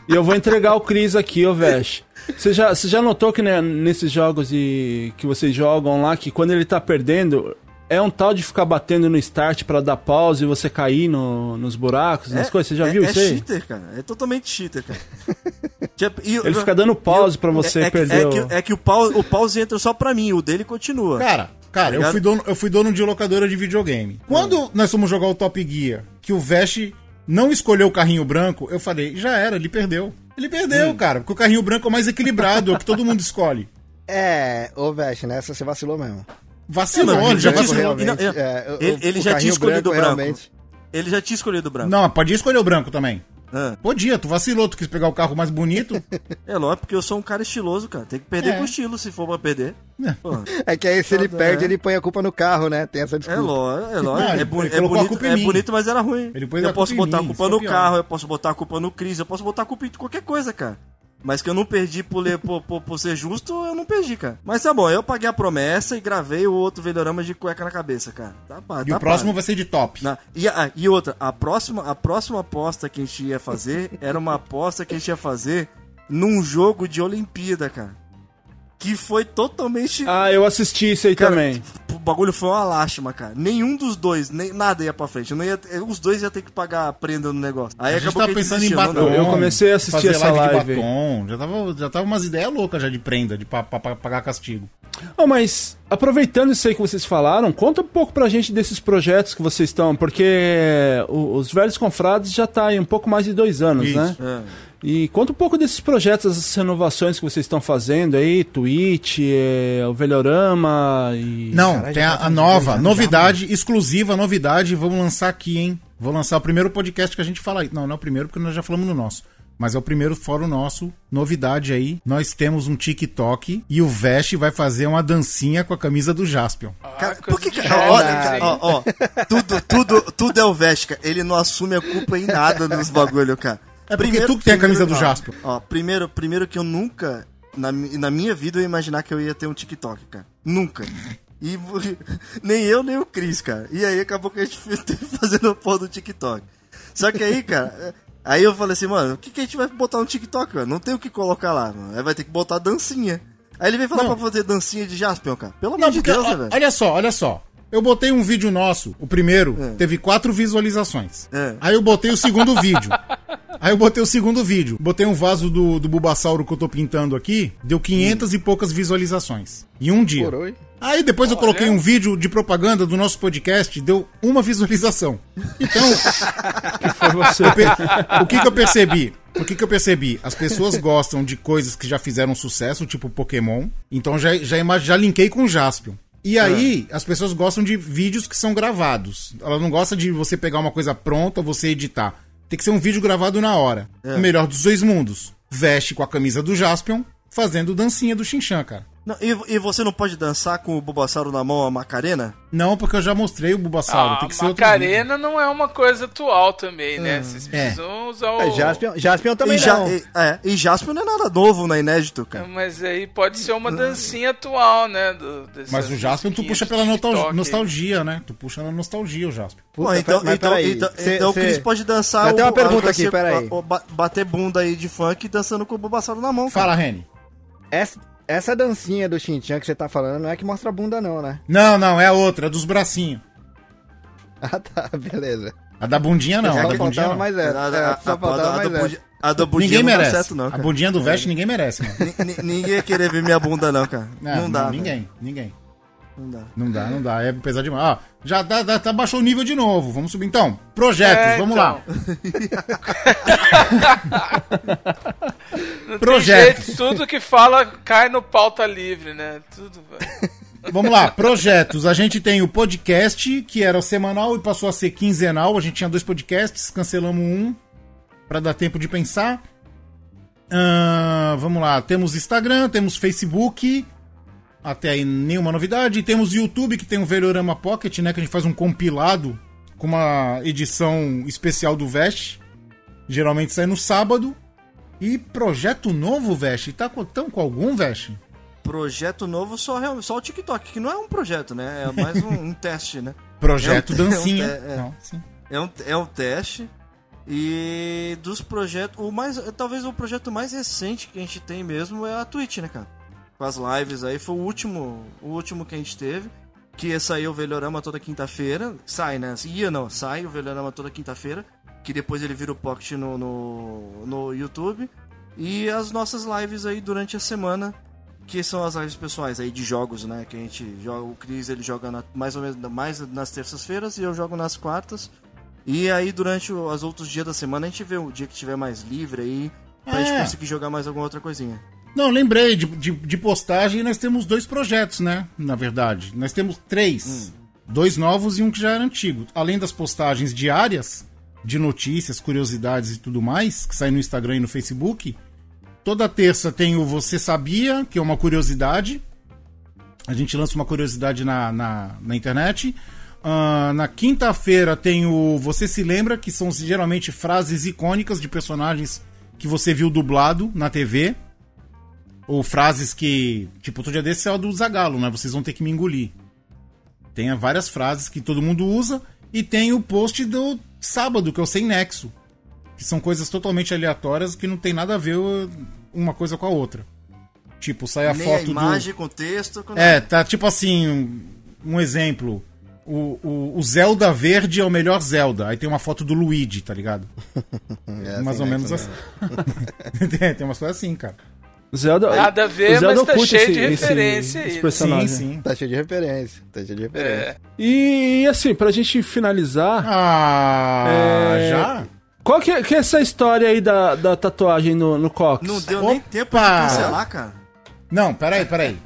E eu vou entregar o Cris aqui, ô Veste. Você já, você já notou que né, nesses jogos de, que vocês jogam lá, que quando ele tá perdendo, é um tal de ficar batendo no start pra dar pause e você cair no- nos buracos, nas coisas? Você já é, viu é isso aí? cheater, cara. É totalmente cheater, cara. E- Ele fica dando pause pra você é, é, que- perder é o... que, é que o pause, o pause entra só pra mim, o dele continua. Cara, cara, eu ligado? fui, dono, eu fui dono de locadora de videogame. Quando nós fomos jogar o Top Gear, que o Vest não escolheu o carrinho branco, eu falei, já era, ele perdeu. Ele perdeu, cara, porque o carrinho branco é o mais equilibrado, é o que todo mundo escolhe. É, ô Veste, nessa você vacilou mesmo. Vacilou, Não, ele já Branco, tinha é, o- ele- o- ele já tinha escolhido o branco. Ele já tinha escolhido o branco. Não, podia escolher o branco também. Ah, Podia, tu vacilou, tu quis pegar o carro mais bonito. é lógico, porque eu sou um cara estiloso, cara. Tem que perder É. com estilo se for pra perder. É. Pô, É que aí se ele perde, é. ele põe a culpa no carro, né? Tem essa É desculpa. lógico, é lógico. Não, é, ele é colocou a bonito, culpa em é bonito, mas era ruim. Eu posso botar a culpa no é pior. carro, eu posso botar a culpa no Cris, eu posso botar a culpa em qualquer coisa, cara. Mas que eu não perdi por, ler, por, por, por ser justo, eu não perdi, cara. Mas tá bom, eu paguei a promessa e gravei o outro velhorama de cueca na cabeça, cara. Tá, pá, E tá o próximo vai ser de top. Na- e, a- e outra, a próxima, a próxima aposta que a gente ia fazer era uma aposta que a gente ia fazer num jogo de Olimpíada, cara. Que foi totalmente. Ah, eu assisti isso aí Cara, também. O bagulho foi uma lástima, cara. Nenhum dos dois, nem, nada ia pra frente. Eu não ia, os dois iam ter que pagar a prenda no negócio. Aí A gente tava pensando em batom. não, Eu comecei a assistir fazer essa live aí. de batom. Já tava, já tava umas ideias loucas já de prenda, de pa, pa- pa- pagar castigo. Oh, mas aproveitando isso aí que vocês falaram, conta um pouco pra gente desses projetos que vocês estão, porque os velhos confrades já tá aí um pouco mais de dois anos, Isso. né? É. E conta um pouco desses projetos, essas renovações que vocês estão fazendo aí, Twitch, é, o Velhorama e... Não, Caralho, tem já a, tá a nova, novidade, exclusiva, novidade, vamos lançar aqui, hein? Vou lançar o primeiro podcast que a gente fala aí. Não, não é o primeiro, porque nós já falamos no nosso. Mas é o primeiro fórum nosso, novidade aí. Nós temos um TikTok e o Vest vai fazer uma dancinha com a camisa do Jaspion. Cara, Ah, por que, cara? Olha, assim. ó, ó, tudo, tudo, tudo é o Vesca. Ele não assume a culpa em nada nos bagulho, cara. É porque tu que tem a camisa do ó, Jasper. Ó, primeiro, primeiro que eu nunca, na, na minha vida, eu ia imaginar que eu ia ter um TikTok, cara. Nunca. E nem eu, nem o Cris, cara. E aí acabou que a gente fazendo o pô do TikTok. Só que aí, cara, aí eu falei assim, mano, o que, que a gente vai botar no TikTok, mano? Não tem o que colocar lá, mano. Aí vai ter que botar dancinha. Aí ele veio falar Não. pra fazer dancinha de Jaspion, cara. Pelo amor de Deus, né, ó, velho? olha só, olha só. Eu botei um vídeo nosso, o primeiro, É. teve quatro visualizações. É. Aí eu botei o segundo vídeo. Aí eu botei o segundo vídeo. Botei um vaso do, do Bulbasauro que eu tô pintando aqui, deu 500 e poucas visualizações. Em um dia. Aí depois eu coloquei um vídeo de propaganda do nosso podcast, deu uma visualização. Então, Foi você. eu pe- o que que eu percebi? O que que eu percebi? As pessoas gostam de coisas que já fizeram sucesso, tipo Pokémon. Então já, já, já linkei com o Jaspion. E aí, as pessoas gostam de vídeos que são gravados. Ela não gosta de você pegar uma coisa pronta, você editar. Tem que ser um vídeo gravado na hora. O melhor dos dois mundos. Veste com a camisa do Jaspion, fazendo dancinha do Shinchan, cara. Não, e, e você não pode dançar com o Bulbasauro na mão, a Macarena? Não, porque eu já mostrei o Bulbasauro. Ah, tem que ser. Macarena não é uma coisa atual também, né? Vocês É. precisam usar o. É, Jaspion, Jaspion também e, não. e, é, e Jaspion não é nada novo, não é inédito, cara. Mas aí pode ser uma dancinha atual, né? do- Mas o Jaspion tu puxa pela nostal- TikTok aí. nostalgia, né? Tu puxa na nostalgia o Jaspion. Puta, então, mas então, peraí, então, cê- então o cê- Chris pode dançar Já tem uma o- pergunta aqui, peraí. o- ba- bater bunda aí de funk dançando com o Bulbasauro na mão, cara. Fala, Reni. Essa, essa dancinha do Shinchan que você tá falando não é que mostra a bunda, não, né? Não, não, é a outra, a dos bracinhos. Ah, tá, beleza. A da bundinha não, a da bundinha não. mais A, essa. a, É, a, a, da bundinha- a da bundinha Ninguém não merece. dá certo, não, a bundinha do veste ninguém merece, mano. Ni- ni- Ninguém ia querer ver minha bunda, não, cara. Não, dá. velho. Ninguém, ninguém. Não dá. Não dá, não dá. É pesado demais. Ó, já dá, dá- tá, baixou o nível de novo. Vamos subir então. Projetos, É, vamos então. lá. Não Projeto. tem jeito, tudo que fala cai no pauta livre, né? Tudo. vai. Vamos lá, projetos. A gente tem o podcast, que era o semanal e passou a ser quinzenal. A gente tinha dois podcasts, cancelamos um para dar tempo de pensar. Ah, vamos lá, temos Instagram, temos Facebook. Até aí nenhuma novidade. Temos YouTube, que tem o Velhorama Pocket, né? Que a gente faz um compilado com uma edição especial do Vest. Geralmente sai no sábado. E projeto novo, Vest? Tá com, tão com algum, Vest? Projeto novo só, só o TikTok, que não é um projeto, né? É mais um, um teste, né? Projeto É um- Dancinha. é um- é. Não. É um, é um teste. E dos projetos. O mais. Talvez o projeto mais recente que a gente tem mesmo é a Twitch, né, cara? Com as lives aí. Foi o último. O último que a gente teve. Que ia sair o Velhorama toda quinta-feira. Sai, né? Ia não, sai o Velhorama toda quinta-feira. Que depois ele vira o Pocket no, no, no YouTube. E as nossas lives aí durante a semana. Que são as lives pessoais aí de jogos, né? Que a gente joga. O Cris ele joga na- mais ou menos mais nas terças-feiras e eu jogo nas quartas. E aí, durante os outros dias da semana, a gente vê o dia que tiver mais livre aí, pra É. gente conseguir jogar mais alguma outra coisinha. Não, lembrei, de, de, de postagem nós temos dois projetos, né? Na verdade. Nós temos três. Dois novos e um que já era antigo. Além das postagens diárias, de notícias, curiosidades e tudo mais, que sai no Instagram e no Facebook. Toda terça tem o Você Sabia, que é uma curiosidade. A gente lança uma curiosidade na, na, na internet. Ah, na quinta-feira tem o Você Se Lembra, que são geralmente frases icônicas de personagens que você viu dublado na TV. Ou frases que. Tipo, outro dia desse é o do Zagalo, né? Vocês vão ter que me engolir. Tem várias frases que todo mundo usa. E tem o post do sábado, que é o Sem Nexo. Que são coisas totalmente aleatórias que não tem nada a ver uma coisa com a outra. Tipo, sai a Nem foto a imagem com texto. Com é, tá tipo assim, um, exemplo. O, o, o Zelda verde é o melhor Zelda. Aí tem uma foto do Luigi, tá ligado? É, Mais ou menos também. assim. tem, tem umas coisas assim, cara. Zelda, Nada a ver, Zelda mas tá cheio esse- de esse- referência esse aí. Sim, sim. Tá cheio de referência. Tá cheio de referência. É. E assim, pra gente finalizar, Ah, É, já? qual que é, que é essa história aí da, da tatuagem no, no Cox? Não deu nem Opa! tempo de cancelar, cara. Não, peraí, peraí.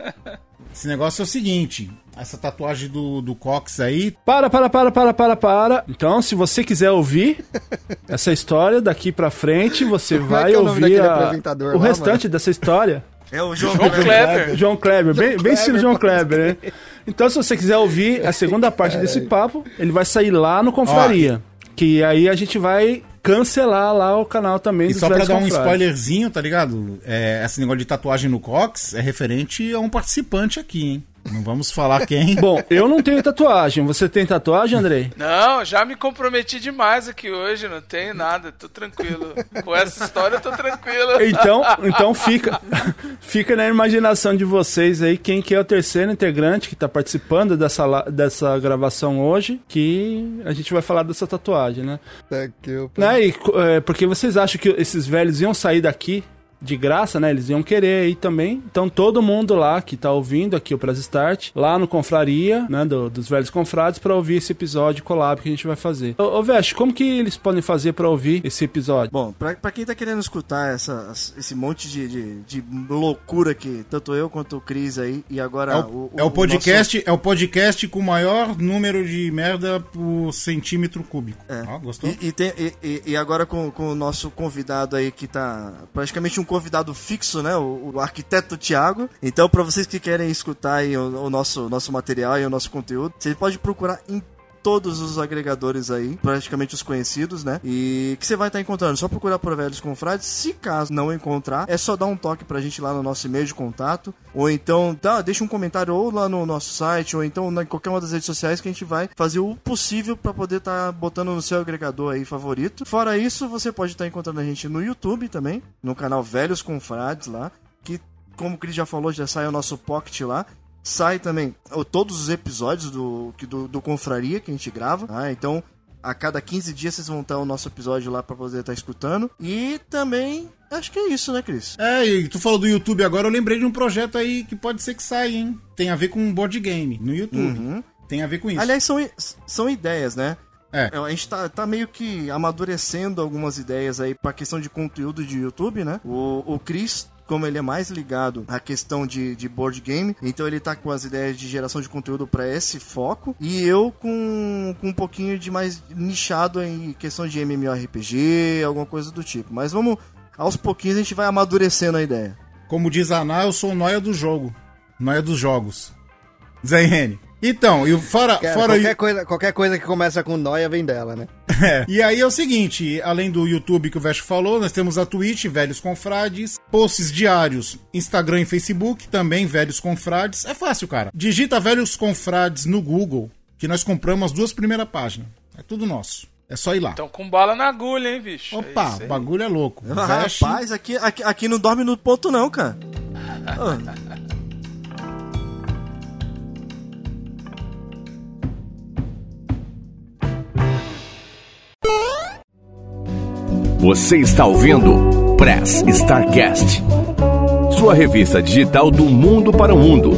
Esse negócio é o seguinte: essa tatuagem do, do Cox aí. Para, para, para, para, para, para. Então, se você quiser ouvir essa história daqui pra frente, você Como é vai é o nome ouvir a- o lá, restante dessa história. É o João, João Kleber. Kleber. João Kleber, bem, bem estilo João Kleber, né? Então, se você quiser ouvir a segunda parte desse papo, ele vai sair lá no Confraria. Que aí a gente vai cancelar lá o canal também E só pra dar um spoilerzinho, tá ligado? É, esse negócio de tatuagem no Cox é referente a um participante aqui, hein? Não vamos falar quem. Bom, eu não tenho tatuagem. Você tem tatuagem, Andrei? Não, já me comprometi demais aqui hoje, não tenho nada, tô tranquilo. Com essa história eu tô tranquilo. Então, então fica, fica na imaginação de vocês aí quem que é o terceiro integrante que tá participando dessa, dessa gravação hoje, que a gente vai falar dessa tatuagem, né? Tá que eu- né? E, é, porque vocês acham que esses velhos iam sair daqui de graça, né? Eles iam querer aí também. Então todo mundo lá que tá ouvindo aqui o Press Start, lá no Confraria, né? do- dos velhos confrades, pra ouvir esse episódio collab que a gente vai fazer. Ô, ô Veste, como que eles podem fazer pra ouvir esse episódio? Bom, pra, pra quem tá querendo escutar essa, esse monte de, de, de loucura que tanto eu quanto o Cris aí, e agora É o, é o podcast, é o podcast com o maior número de merda por centímetro cúbico. É. Ó, gostou? E, e, tem- e- e agora com, com o nosso convidado aí que tá praticamente um convidado fixo, né? O, o arquiteto Thiago. Então, pra vocês que querem escutar aí o, o nosso, nosso material e o nosso conteúdo, você pode procurar em todos os agregadores aí, praticamente os conhecidos, né? E que você vai estar encontrando. Só procurar por Velhos Confrades. Se caso não encontrar, é só dar um toque pra gente lá no nosso e-mail de contato. Ou então, tá, deixa um comentário ou lá no nosso site, ou então em qualquer uma das redes sociais que a gente vai fazer o possível pra poder estar botando no seu agregador aí favorito. Fora isso, você pode estar encontrando a gente no YouTube também, no canal Velhos Confrades lá, que como o Cris já falou, já sai o nosso pocket lá. Sai também todos os episódios do, do, do Confraria que a gente grava. tá? Então, a cada 15 dias vocês vão ter o nosso episódio lá pra poder estar escutando. E também, acho que é isso, né, Cris? É, e tu falou do YouTube agora, eu lembrei de um projeto aí que pode ser que saia, hein? Tem a ver com um board game no YouTube. Uhum. Tem a ver com isso. Aliás, são, são ideias, né? É. A gente tá, tá meio que amadurecendo algumas ideias aí pra questão de conteúdo de YouTube, né? O, o Chris, como ele é mais ligado à questão de, de board game, então ele tá com as ideias de geração de conteúdo pra esse foco. E eu com, com um pouquinho de mais nichado em questão de MMORPG, alguma coisa do tipo. Mas vamos, aos pouquinhos a gente vai amadurecendo a ideia. Como diz a Ana, eu sou o noia do jogo. Noia dos jogos. Zé Então, e fora, Cara, fora qualquer, coisa, qualquer coisa que começa com noia vem dela, né? É. E aí é o seguinte, além do YouTube que o Vesco falou, nós temos a Twitch, Velhos Confrades, posts diários, Instagram e Facebook, também Velhos Confrades. É fácil, cara. Digita Velhos Confrades no Google, que nós compramos as duas primeiras páginas. É tudo nosso. É só ir lá. Então com bala na agulha, hein, bicho? Opa, É isso o aí. bagulho é louco. Ah, Rapaz, aqui, aqui, aqui não dorme no ponto não, cara. Ah. Você está ouvindo Press Starcast, sua revista digital do mundo para o mundo.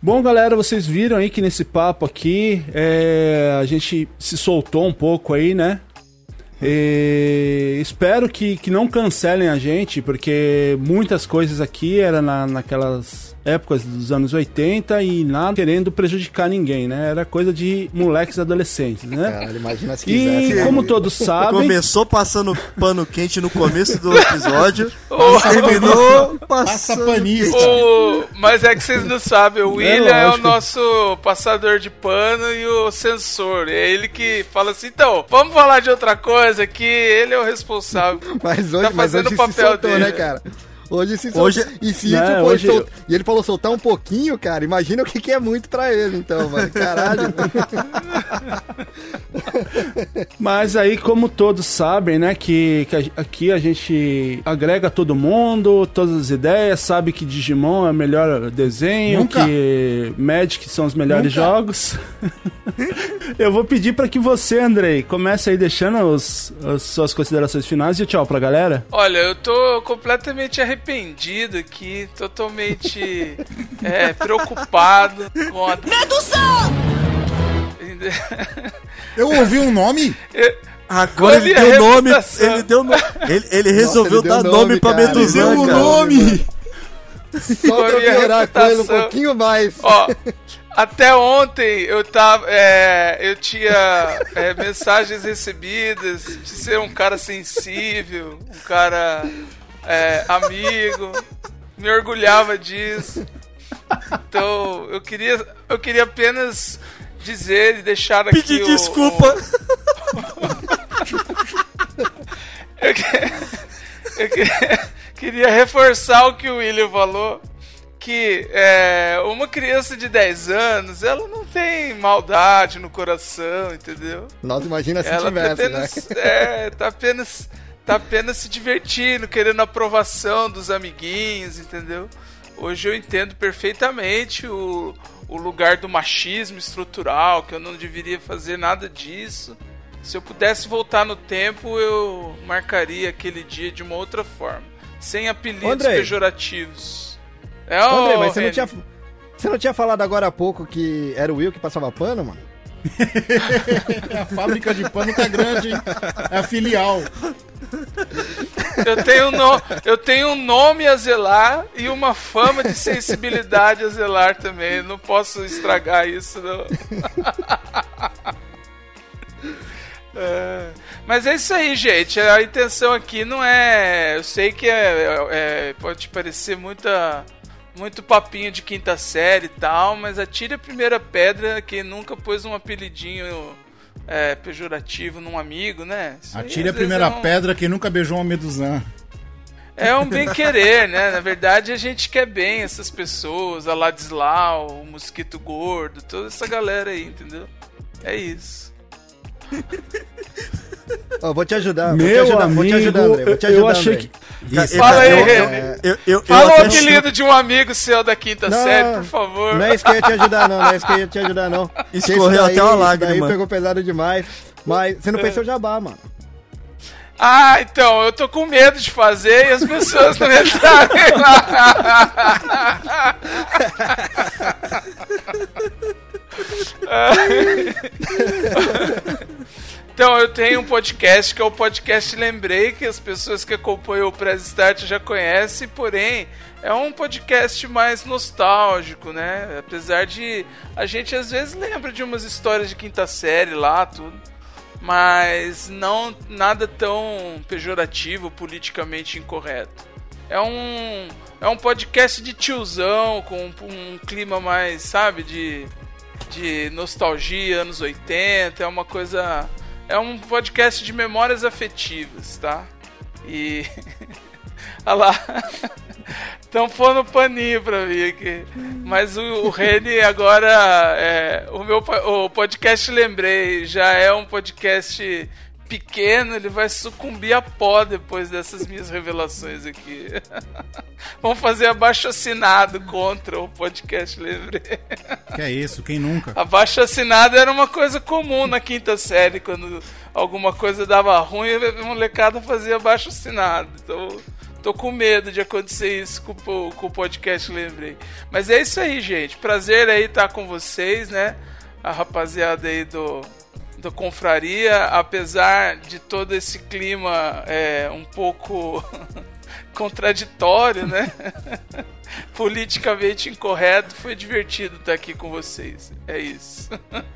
Bom, galera, vocês viram aí que nesse papo aqui é, a gente se soltou um pouco aí, né? E espero que, que não cancelem a gente, porque muitas coisas aqui eram na, naquelas épocas dos anos 80 e nada querendo prejudicar ninguém, né? Era coisa de moleques adolescentes, né? Caralho, imagina se. E né? como todos sabem, Começou passando pano quente no começo do episódio, terminou Passa passando... panisco. O- Mas é que vocês não sabem, o William é, o lógico. nosso passador de pano e o censor. É ele que fala assim, então, vamos falar de outra coisa que ele é o responsável. Mas hoje, Tá mas fazendo hoje o papel se soltou, dele. né, cara? Hoje se soltou. Hoje- E se Não, isso foi hoje- sol- E ele falou soltar um pouquinho, cara. Imagina o que, que é muito pra ele, então, mano. Caralho. Mas aí, como todos sabem, né, que, que a- aqui a gente agrega todo mundo, todas as ideias, sabe que Digimon é o melhor desenho, Nunca. que Magic são os melhores Nunca. jogos. Eu vou pedir pra que você, Andrei, comece aí deixando os, as suas considerações finais e tchau pra galera. Olha, eu tô completamente arrependido aqui, totalmente é, preocupado com a... Eu ouvi um nome? Agora ele deu nome, ele deu no... ele, ele resolveu ele deu dar nome, nome pra cara, ele deu cara. nome! Só pra piorar a coisa um pouquinho mais. Ó, até ontem eu tava. é, eu tinha é, mensagens recebidas de ser um cara sensível, um cara é, amigo. Me orgulhava disso. Então, eu queria, eu queria apenas dizer e deixar aqui Pedir o- desculpa. Eu, que- eu que- queria reforçar o que o William falou. Que é, uma criança de 10 anos, ela não tem maldade no coração, entendeu? Nossa, imagina se ela tá tivesse, né? apenas, é, tá apenas tá apenas se divertindo, querendo a aprovação dos amiguinhos, entendeu? Hoje eu entendo perfeitamente o, o lugar do machismo estrutural, que eu não deveria fazer nada disso. Se eu pudesse voltar no tempo, eu marcaria aquele dia de uma outra forma, sem apelidos Andrei. pejorativos. É, André, ô, mas você não, tinha, você não tinha falado agora há pouco que era o Will que passava pano, mano? A fábrica de pano tá grande, hein? É a filial. Eu tenho, no, eu tenho um nome a zelar e uma fama de sensibilidade a zelar também. Não posso estragar isso, não. É, mas é isso aí, gente. A intenção aqui não é. Eu sei que é, é- pode parecer muita, muito papinho de quinta série e tal, mas atire a primeira pedra que nunca pôs um apelidinho é, pejorativo num amigo, né? Isso aí, Atire a às vezes, primeira é um- pedra quem nunca beijou uma medusã. é um bem querer, né? Na verdade, a gente quer bem essas pessoas, a Ladislau, o Mosquito Gordo, toda essa galera aí, entendeu? É isso. Ó, vou te ajudar. vou te Meu ajudar, vou te ajudar, amigo, André. Vou te eu ajudar, achei André. que- Isso, Fala aí. É, eu, eu, Fala eu o apelido de um amigo seu da quinta Não, série, por favor. Não é isso que eu ia te ajudar, não. Não é isso que eu ia te ajudar, não. Escorreu daí- até uma lágrima. Daí pegou pesado demais. Mas você não pensou jabá, mano. Ah, então, eu tô com medo de fazer e as pessoas não entrarem lá. Então, eu tenho um podcast que é o podcast Lembrei, que as pessoas que acompanham o Press Start já conhecem, porém, é um podcast mais nostálgico, né? Apesar de a gente às vezes lembra de umas histórias de quinta série lá, tudo mas não nada tão pejorativo, politicamente incorreto. É um é um podcast de tiozão com um, clima mais, sabe, de de nostalgia, anos 80, é uma coisa é um podcast de memórias afetivas, tá? E Olha lá. Estão pondo paninho pra mim aqui. Mas o, o Reni agora. É, o meu o podcast Lembrei já é um podcast pequeno, ele vai sucumbir a pó depois dessas minhas revelações aqui. Vamos fazer abaixo assinado contra o podcast Lembrei. Que é isso, quem nunca? Abaixo assinado era uma coisa comum na quinta série, quando alguma coisa dava ruim, a molecada fazia abaixo assinado. Então, tô com medo de acontecer isso com, o- com o podcast, lembrei. Mas é isso aí, gente. Prazer aí estar com vocês, né? A rapaziada aí do, do Confraria, apesar de todo esse clima é, um pouco contraditório, né? Politicamente incorreto, foi divertido estar aqui com vocês. É isso.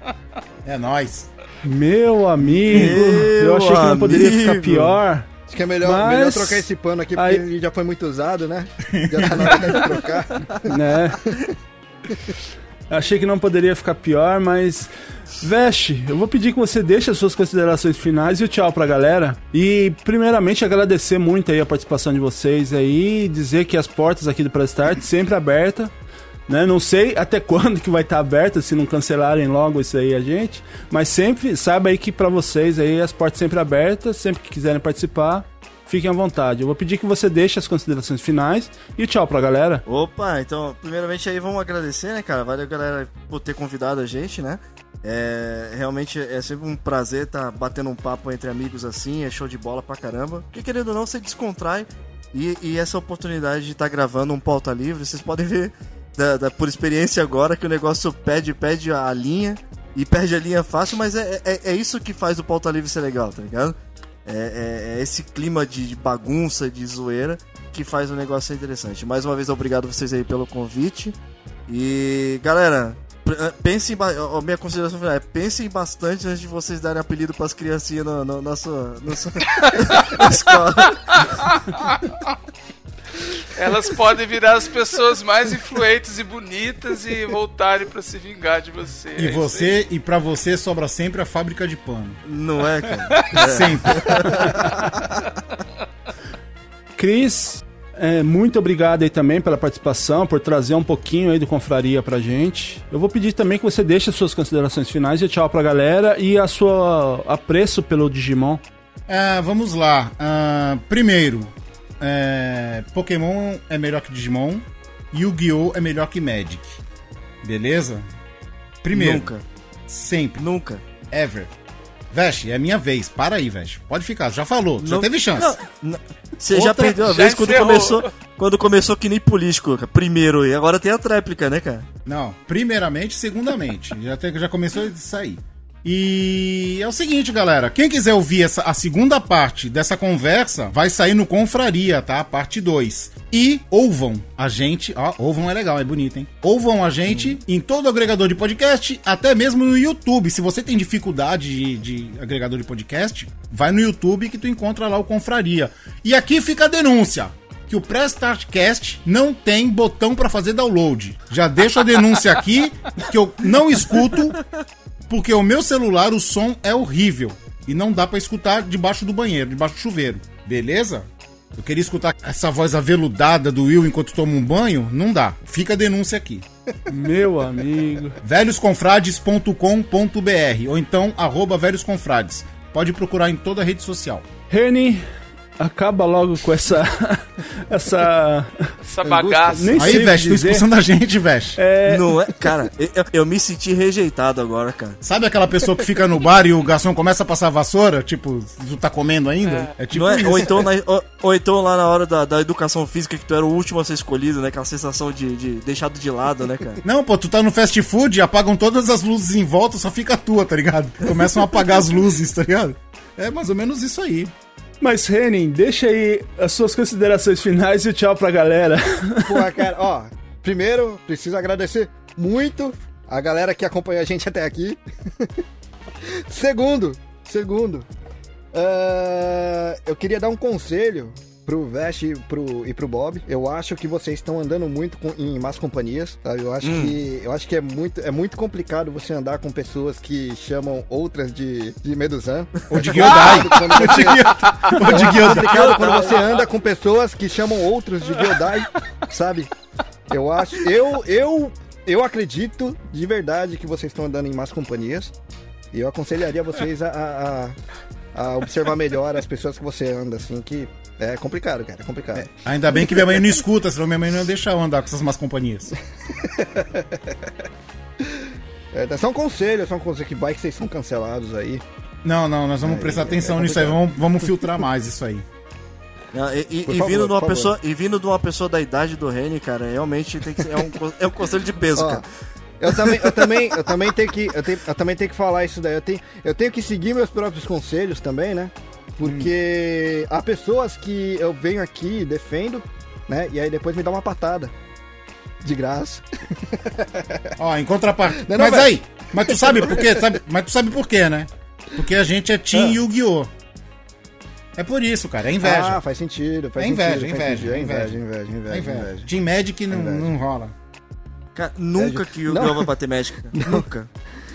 É nóis. Meu amigo, eu Meu achei que não poderia ficar pior. Acho que é melhor, Mas- melhor trocar esse pano aqui, porque Aí- ele já foi muito usado, né? Já tá na hora de trocar. né? Achei que não poderia ficar pior, mas. Veste, eu vou pedir que você deixe as suas considerações finais e o tchau pra galera. E, primeiramente, agradecer muito aí a participação de vocês aí, dizer que as portas aqui do Press Start sempre abertas. Né? Não sei até quando que vai estar aberta, se não cancelarem logo isso aí a gente. Mas sempre, saiba aí que pra vocês aí as portas sempre abertas, sempre que quiserem participar, fiquem à vontade. Eu vou pedir que você deixe as considerações finais e tchau pra galera. Opa, então, primeiramente aí vamos agradecer, né, cara? Valeu, galera, por ter convidado a gente, né? É, realmente é sempre um prazer estar batendo um papo entre amigos assim, é show de bola pra caramba. Porque querendo ou não, você descontrai e, e essa oportunidade de estar gravando um pauta livre, vocês podem ver da- da- por experiência agora que o negócio pede, pede a linha e perde a linha fácil, mas é, é, é isso que faz o pauta livre ser legal, tá ligado? É, é- é esse clima de de bagunça, de zoeira, que faz o negócio ser interessante. Mais uma vez, obrigado vocês aí pelo convite. E, galera, eh, pensem, ó, minha consideração final é, pensem bastante antes de vocês darem apelido pras criancinhas no, no, na sua, na sua- na escola. Elas podem virar as pessoas mais influentes e bonitas e voltarem pra se vingar de você. É E isso você, e pra você sobra sempre a fábrica de pano. Não é, cara? Sempre. Cris, é, muito obrigado aí também pela participação, por trazer um pouquinho aí do Confraria pra gente. Eu vou pedir também que você deixe as suas considerações finais e tchau pra galera e a sua apreço pelo Digimon. Ah, vamos lá. Ah, primeiro, é, Pokémon é melhor que Digimon. Yu-Gi-Oh! é melhor que Magic. Beleza? Primeiro. Nunca. Sempre. Nunca. Ever. Vesh, é minha vez. Para aí, Vesh. Pode ficar. Já falou. Já Não- teve chance. Não, não. Você Outra- já perdeu já vez quando encerrou. começou, quando começou que nem político, cara. Primeiro, e agora tem a tréplica, né, cara? Não, primeiramente, segundamente. já, te- já começou a sair. E é o seguinte, galera. Quem quiser ouvir essa, a segunda parte dessa conversa, vai sair no Confraria, tá? Parte 2. E ouvam a gente. Ó, ouvam é legal, é bonito, hein? Ouvam a gente em todo agregador de podcast, até mesmo no YouTube. Se você tem dificuldade de, de agregador de podcast, vai no YouTube que tu encontra lá o Confraria. E aqui fica a denúncia que o Press Start Cast não tem botão pra fazer download. Já deixo a denúncia aqui que eu não escuto porque o meu celular o som é horrível e não dá pra escutar debaixo do banheiro, debaixo do chuveiro. Beleza? Eu queria escutar essa voz aveludada do Will enquanto toma um banho, não dá. Fica a denúncia aqui. Meu amigo. velhosconfrades.com.br ou então arroba velhosconfrades. Pode procurar em toda a rede social. Reni, acaba logo com essa. essa. Essa bagaça. Nem Aí, Vesh, tô expulsando a gente, Vesh. Não é, cara, eu, eu me senti rejeitado agora, cara. Sabe aquela pessoa que fica no bar e o garçom começa a passar a vassoura? Tipo, tu tá comendo ainda? É, tipo Não é? isso. ou, então na- ou, ou então lá na hora da, da educação física que tu era o último a ser escolhido, né? Aquela sensação de, de deixado de lado, né, cara? Não, pô, tu tá no fast food, apagam todas as luzes em volta, só fica a tua, tá ligado? Começam a apagar as luzes, tá ligado? É mais ou menos isso aí. Mas, Renin, deixa aí as suas considerações finais e tchau pra galera. Porra, cara, ó, primeiro, preciso agradecer muito a galera que acompanhou a gente até aqui. segundo, segundo, ah, eu queria dar um conselho pro Vest e pro, e pro Bob. Eu acho que vocês estão andando muito com- em más companhias, sabe? Eu acho que eu acho que é muito, é muito complicado você andar com pessoas que chamam outras de, de Meduzan. Ou de Gyodai. Quando você- Ou de é complicado quando você anda com pessoas que chamam outros de Gyodai, sabe? Eu acho. Eu, eu, eu acredito de verdade que vocês estão andando em más companhias. E eu aconselharia vocês a, a, a- a observar melhor as pessoas que você anda, assim, que é complicado, cara. É complicado. Ainda bem que minha mãe não escuta, senão minha mãe não ia deixar eu andar com essas más companhias. É, só um conselho, só um conselho que vai que vocês são cancelados aí. Não, não, nós vamos Aí, prestar é atenção nisso aí, vamos, vamos filtrar mais isso aí. Ah, E, e- Por e favor, vindo de uma favor. pessoa, e vindo de uma pessoa da idade do Reni, cara, realmente tem que ser, é, um, é um conselho de peso, Ó, cara. Eu também, eu também, eu também tenho que, eu, tenho, eu também tenho que falar isso daí. Eu tenho, eu tenho que seguir meus próprios conselhos também, né? Porque há pessoas que eu venho aqui e defendo, né? E aí depois me dá uma patada. De graça. Ó, em contrapartida. Não, não, mas aí, mas tu sabe por quê? Sabe, mas tu sabe por quê, né? Porque a gente é Team Ah. Yu-Gi-Oh! É por isso, cara, é inveja. Ah, faz sentido, faz É inveja, sentido. faz inveja, sentido. é É inveja, inveja. inveja, inveja, é inveja. inveja. Team Magic não, Inveja. não rola. Cara, nunca É, que o não. Yu vai bater cara. Nunca.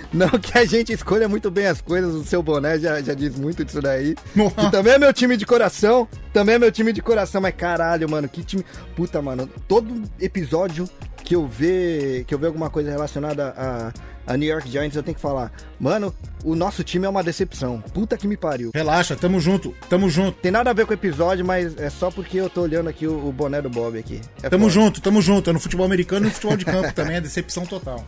Não que a gente escolha muito bem as coisas, o seu boné já, já diz muito disso daí. Que também é meu time de coração. Também é meu time de coração, mas caralho, mano, que time. Puta, mano, todo episódio que eu ver, que eu ver alguma coisa relacionada a, a New York Giants, eu tenho que falar, mano, o nosso time é uma decepção. Puta que me pariu. Relaxa, tamo junto, tamo junto. Tem nada a ver com o episódio, mas é só porque eu tô olhando aqui o, o boné do Bob aqui. É Tamo foda. junto, tamo junto. É no futebol americano e no futebol de campo também é decepção total.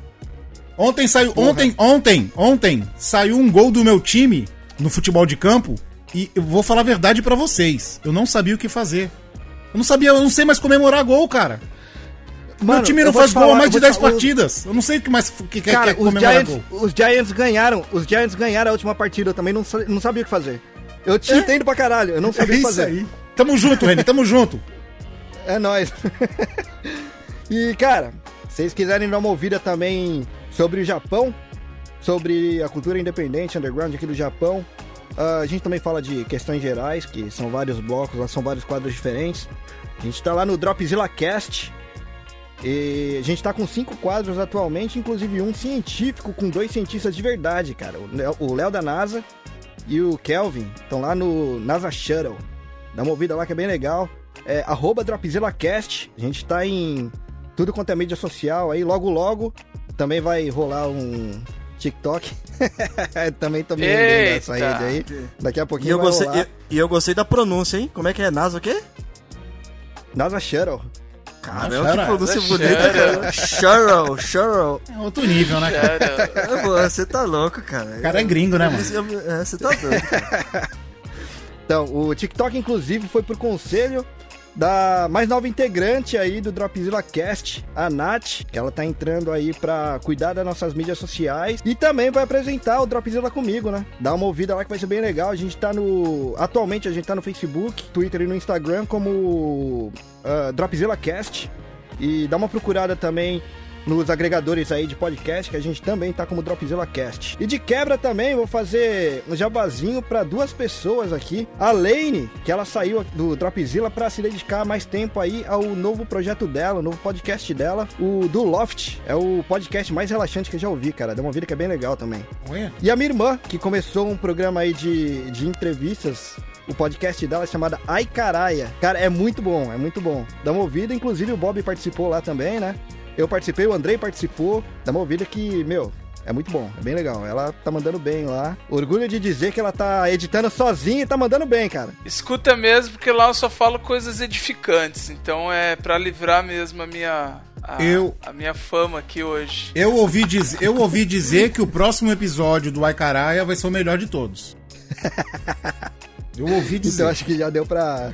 Ontem saiu, Porra. ontem, ontem, ontem saiu um gol do meu time no futebol de campo e eu vou falar a verdade pra vocês. Eu não sabia o que fazer. Eu não sabia, eu não sei mais comemorar gol, cara. meu Mano, time eu não faz gol há mais de vou te 10 falar, partidas. Eu não sei o que mais que quer, Cara, os comemorar Giants, gol. os Giants ganharam. Os Giants ganharam a última partida. Eu também não, não sabia o que fazer. Eu te entendo pra caralho. Eu não É sabia o que fazer. aí. Tamo junto, Reni, tamo junto. É nóis. e, cara, se vocês quiserem dar uma ouvida também sobre o Japão, sobre a cultura independente, underground aqui do Japão, Ah, a gente também fala de questões gerais, que são vários blocos, lá são vários quadros diferentes. A gente tá lá no Dropzilla Cast. E a gente tá com cinco quadros atualmente, inclusive um científico com dois cientistas de verdade, cara. O Léo- da NASA e o Kelvin estão lá no NASA Shuttle. Dá uma ouvida lá que é bem legal. É arroba DropzillaCast. A gente tá em tudo quanto é mídia social aí. Logo, logo também vai rolar um TikTok. também tô me rendendo essa rede aí. Daqui a E pouquinho eu, vai gostei, rolar. e, e eu gostei da pronúncia, hein? Como é que é? NASA o quê? NASA Shuttle. Caramba, que pronúncia bonita, cara. Cheryl, Cheryl. É outro nível, né? cara? É, Você tá louco, cara. O cara é gringo, né, mano? É, Você tá doido. cara. Então, o TikTok, inclusive, foi por conselho da mais nova integrante aí do Dropzilla Cast, a Nath, que ela tá entrando aí pra cuidar das nossas mídias sociais e também vai apresentar o Dropzilla comigo, né? Dá uma ouvida lá que vai ser bem legal. A gente tá no. Atualmente a gente tá no Facebook, Twitter e no Instagram como ah, Dropzilla Cast. E dá uma procurada também nos agregadores aí de podcast, que a gente também tá como Dropzilla Cast. E de quebra também, vou fazer um jabazinho pra duas pessoas aqui. A Lane, que ela saiu do Dropzilla pra se dedicar mais tempo aí ao novo projeto dela, o novo podcast dela, o do Loft. É o podcast mais relaxante que eu já ouvi, cara. Dá uma vida que é bem legal também. Ué? E a minha irmã, que começou um programa aí de, de entrevistas, o podcast dela é chamada Ai Caraia. Cara, é muito bom, é muito bom. Dá uma ouvida, inclusive o Bob participou lá também, né? Eu participei, o Andrei participou. Dá uma ouvida que, meu, é muito bom, é bem legal. Ela tá mandando bem lá. Orgulho de dizer que ela tá editando sozinha e tá mandando bem, cara. escuta mesmo, porque lá eu só falo coisas edificantes. Então é pra livrar mesmo a minha. A, Eu- a minha fama aqui hoje. Eu ouvi, diz, eu ouvi dizer que o próximo episódio do Aikaraia vai ser o melhor de todos. Eu ouvi dizer. Então acho que já deu pra.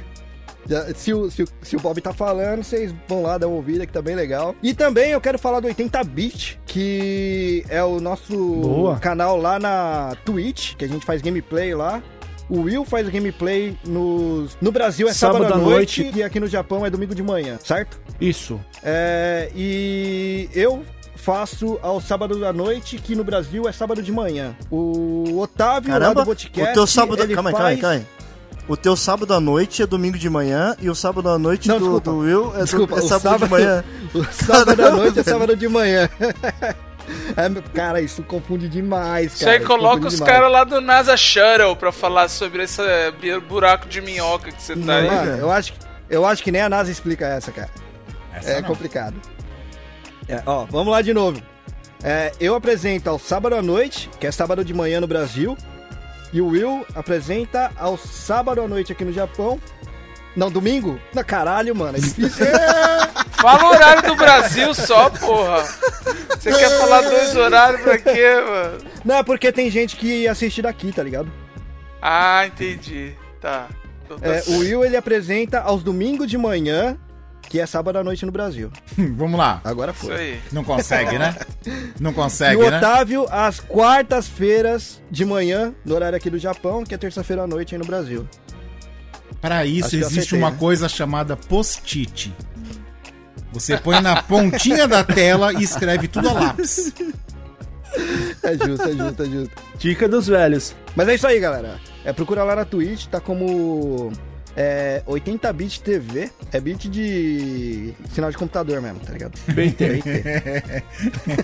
Se, o, se, o, se o Bob tá falando, vocês vão lá dar uma ouvida que tá bem legal. E também eu quero falar do 80-Bit, que é o nosso Boa. canal lá na Twitch, que a gente faz gameplay lá. O Will faz gameplay nos, no Brasil é sábado, Sábado à noite, noite. e aqui no Japão é domingo de manhã, certo? Isso. É, e eu faço ao sábado à noite, que no Brasil é sábado de manhã. O Otávio lá Caramba, do Boticast, o teu sábado... Calma aí, faz... calma aí, calma aí. O teu sábado à noite é domingo de manhã e o sábado à noite Não, do, desculpa. do Will é, do- Desculpa, é o sábado, de sábado- manhã. O sábado à noite é sábado de manhã. É, cara, isso confunde demais, Isso cara. aí isso coloca confunde os caras lá do NASA Shuttle pra falar sobre esse eh, buraco de minhoca que você tá aí. Mano, eu acho, que- eu acho que nem a NASA explica essa, cara. Essa é não. complicado. É, ó, vamos lá de novo. É, eu apresento ao sábado à noite, que é sábado de manhã no Brasil. E o Will apresenta ao sábado à noite aqui no Japão. Não, domingo? Na caralho, mano, é difícil. Fala o horário do Brasil só, porra. Você quer falar dois horários pra quê, mano? Não, é porque tem gente que assiste daqui, tá ligado? Ah, entendi. Tá. Então tá É, o Will ele apresenta aos domingos de manhã, que é sábado à noite no Brasil. Vamos lá. Agora Isso foi. aí. Não consegue, né? Não E consegue, o né? Otávio, às quartas-feiras de manhã, no horário aqui do Japão, que é terça-feira à noite aí no Brasil. Para isso existe acertei, uma né? coisa chamada post-it. Você põe na pontinha da tela e escreve tudo a lápis. É justo, é justo, é justo. Dica dos velhos. Mas é isso aí, galera. É, procura lá na Twitch, tá como é, 80-bit TV. É bit de sinal de computador mesmo, tá ligado? BT.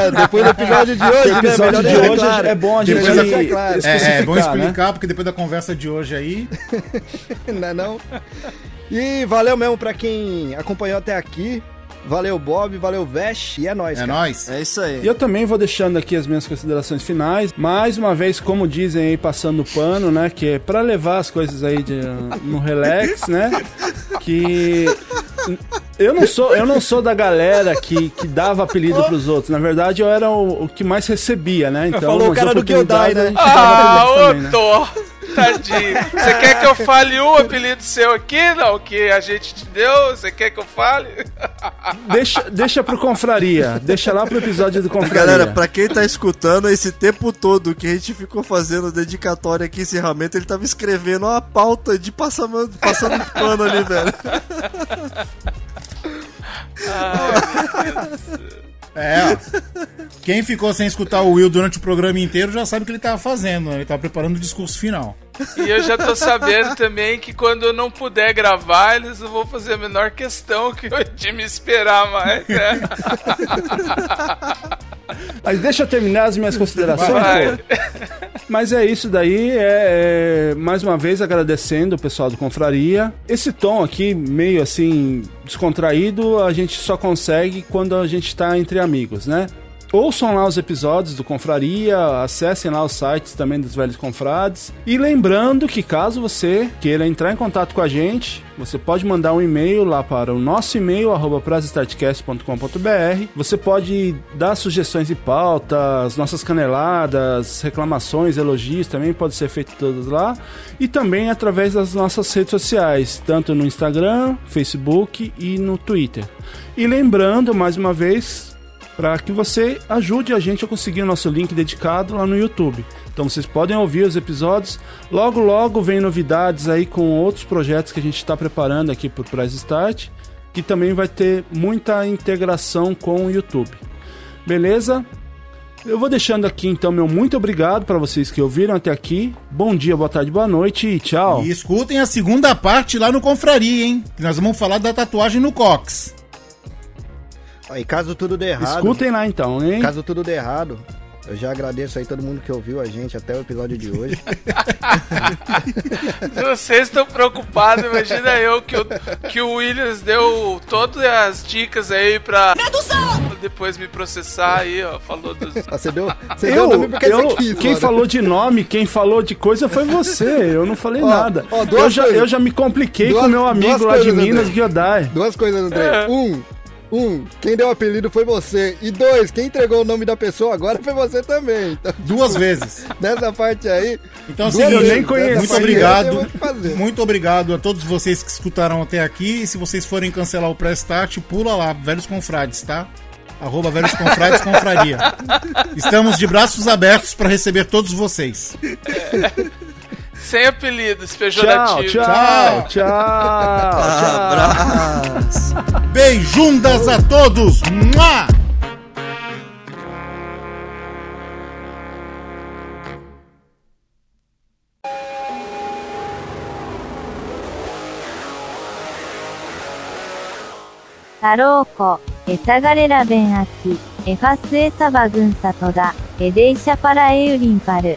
É, depois do episódio de hoje, né, episódio melhor de hoje claro. é bom a gente Depois deixar claro. É, é, vamos né? explicar, porque depois da conversa de hoje aí. não é não? E valeu mesmo pra quem acompanhou até aqui. Valeu, Bob, valeu, Vesh, e é nóis, É cara. nóis. É isso aí. E eu também vou deixando aqui as minhas considerações finais. Mais uma vez, como dizem aí, passando o pano, né? Que é pra levar as coisas aí de, no relax, né? Que eu não sou, eu não sou da galera que, que dava apelido pros outros. Na verdade, eu era o, o que mais recebia, né? Então, Falou o cara do Kyodai, né? Ah, eles também, né? Tadinho. Você quer que eu fale um apelido seu aqui? Não, que a gente te deu? Você quer que eu fale? Deixa, deixa pro Confraria. Deixa lá pro episódio do Confraria. Galera, pra quem tá escutando, esse tempo todo que a gente ficou fazendo dedicatória aqui, encerramento, ele tava escrevendo uma pauta de passando, passando pano ali, velho. Ai, meu Deus do céu. É. Quem ficou sem escutar o Will durante o programa inteiro já sabe o que ele tava fazendo, né? Ele tava preparando o discurso final. E eu já tô sabendo também que quando eu não puder gravar, eles não vão fazer a menor questão que eu de me esperar mais, né? Mas deixa eu terminar as minhas considerações, Vai. pô. Mas é isso daí, é, é, mais uma vez agradecendo o pessoal do Confraria. Esse tom aqui, meio assim, descontraído, a gente só consegue quando a gente tá entre amigos, né? Ouçam lá os episódios do Confraria, acessem lá os sites também dos Velhos Confrades. E lembrando que caso você queira entrar em contato com a gente, você pode mandar um e-mail lá para o nosso e-mail, arroba. Você pode dar sugestões de pautas, nossas caneladas, reclamações, elogios, também pode ser feito todos lá. E também através das nossas redes sociais, tanto no Instagram, Facebook e no Twitter. E lembrando, mais uma vez, para que você ajude a gente a conseguir o nosso link dedicado lá no YouTube. Então vocês podem ouvir os episódios. Logo, logo vem novidades aí com outros projetos que a gente está preparando aqui o Price Start, que também vai ter muita integração com o YouTube. Beleza? Eu vou deixando aqui então meu muito obrigado para vocês que ouviram até aqui. Bom dia, boa tarde, boa noite e tchau. E escutem a segunda parte lá no Confraria, hein? Que nós vamos falar da tatuagem no Cox. E caso tudo dê errado. Escutem lá então, hein? Caso tudo dê errado, eu já agradeço aí todo mundo que ouviu a gente até o episódio de hoje. Vocês estão preocupados, imagina eu que, o que o Williams deu todas as dicas aí pra depois me processar aí, ó. Falou dos. Ah, Você deu, você deu Eu, nome porque eu- você quis, quem mano. falou de nome, quem falou de coisa foi você. Eu não falei Ó, nada. ó, eu, já, coisas. eu já me compliquei Duas- com meu amigo lá de Minas. Giodai. Duas coisas, André. É. Um, um, quem deu o apelido foi você. E dois, quem entregou o nome da pessoa agora foi você também. Então, Duas vezes. nessa parte aí. Então seguinte, vezes, nem conheço. nessa muito obrigado. eu. Muito obrigado a todos vocês que escutaram até aqui. E se vocês forem cancelar o pré-start, pula lá, Velhos Confrades, tá? Arroba Velhos Confrades Confraria. Estamos de braços abertos para receber todos vocês. Sem apelidos Tchau, pejorativos. tchau, tchau, tchau. Abraço. Beijundas a todos! Mua! Taroko, Esagarela Ben Aki, Efas Esaba Gun Satoda, Edeisha Para Eurin Paru.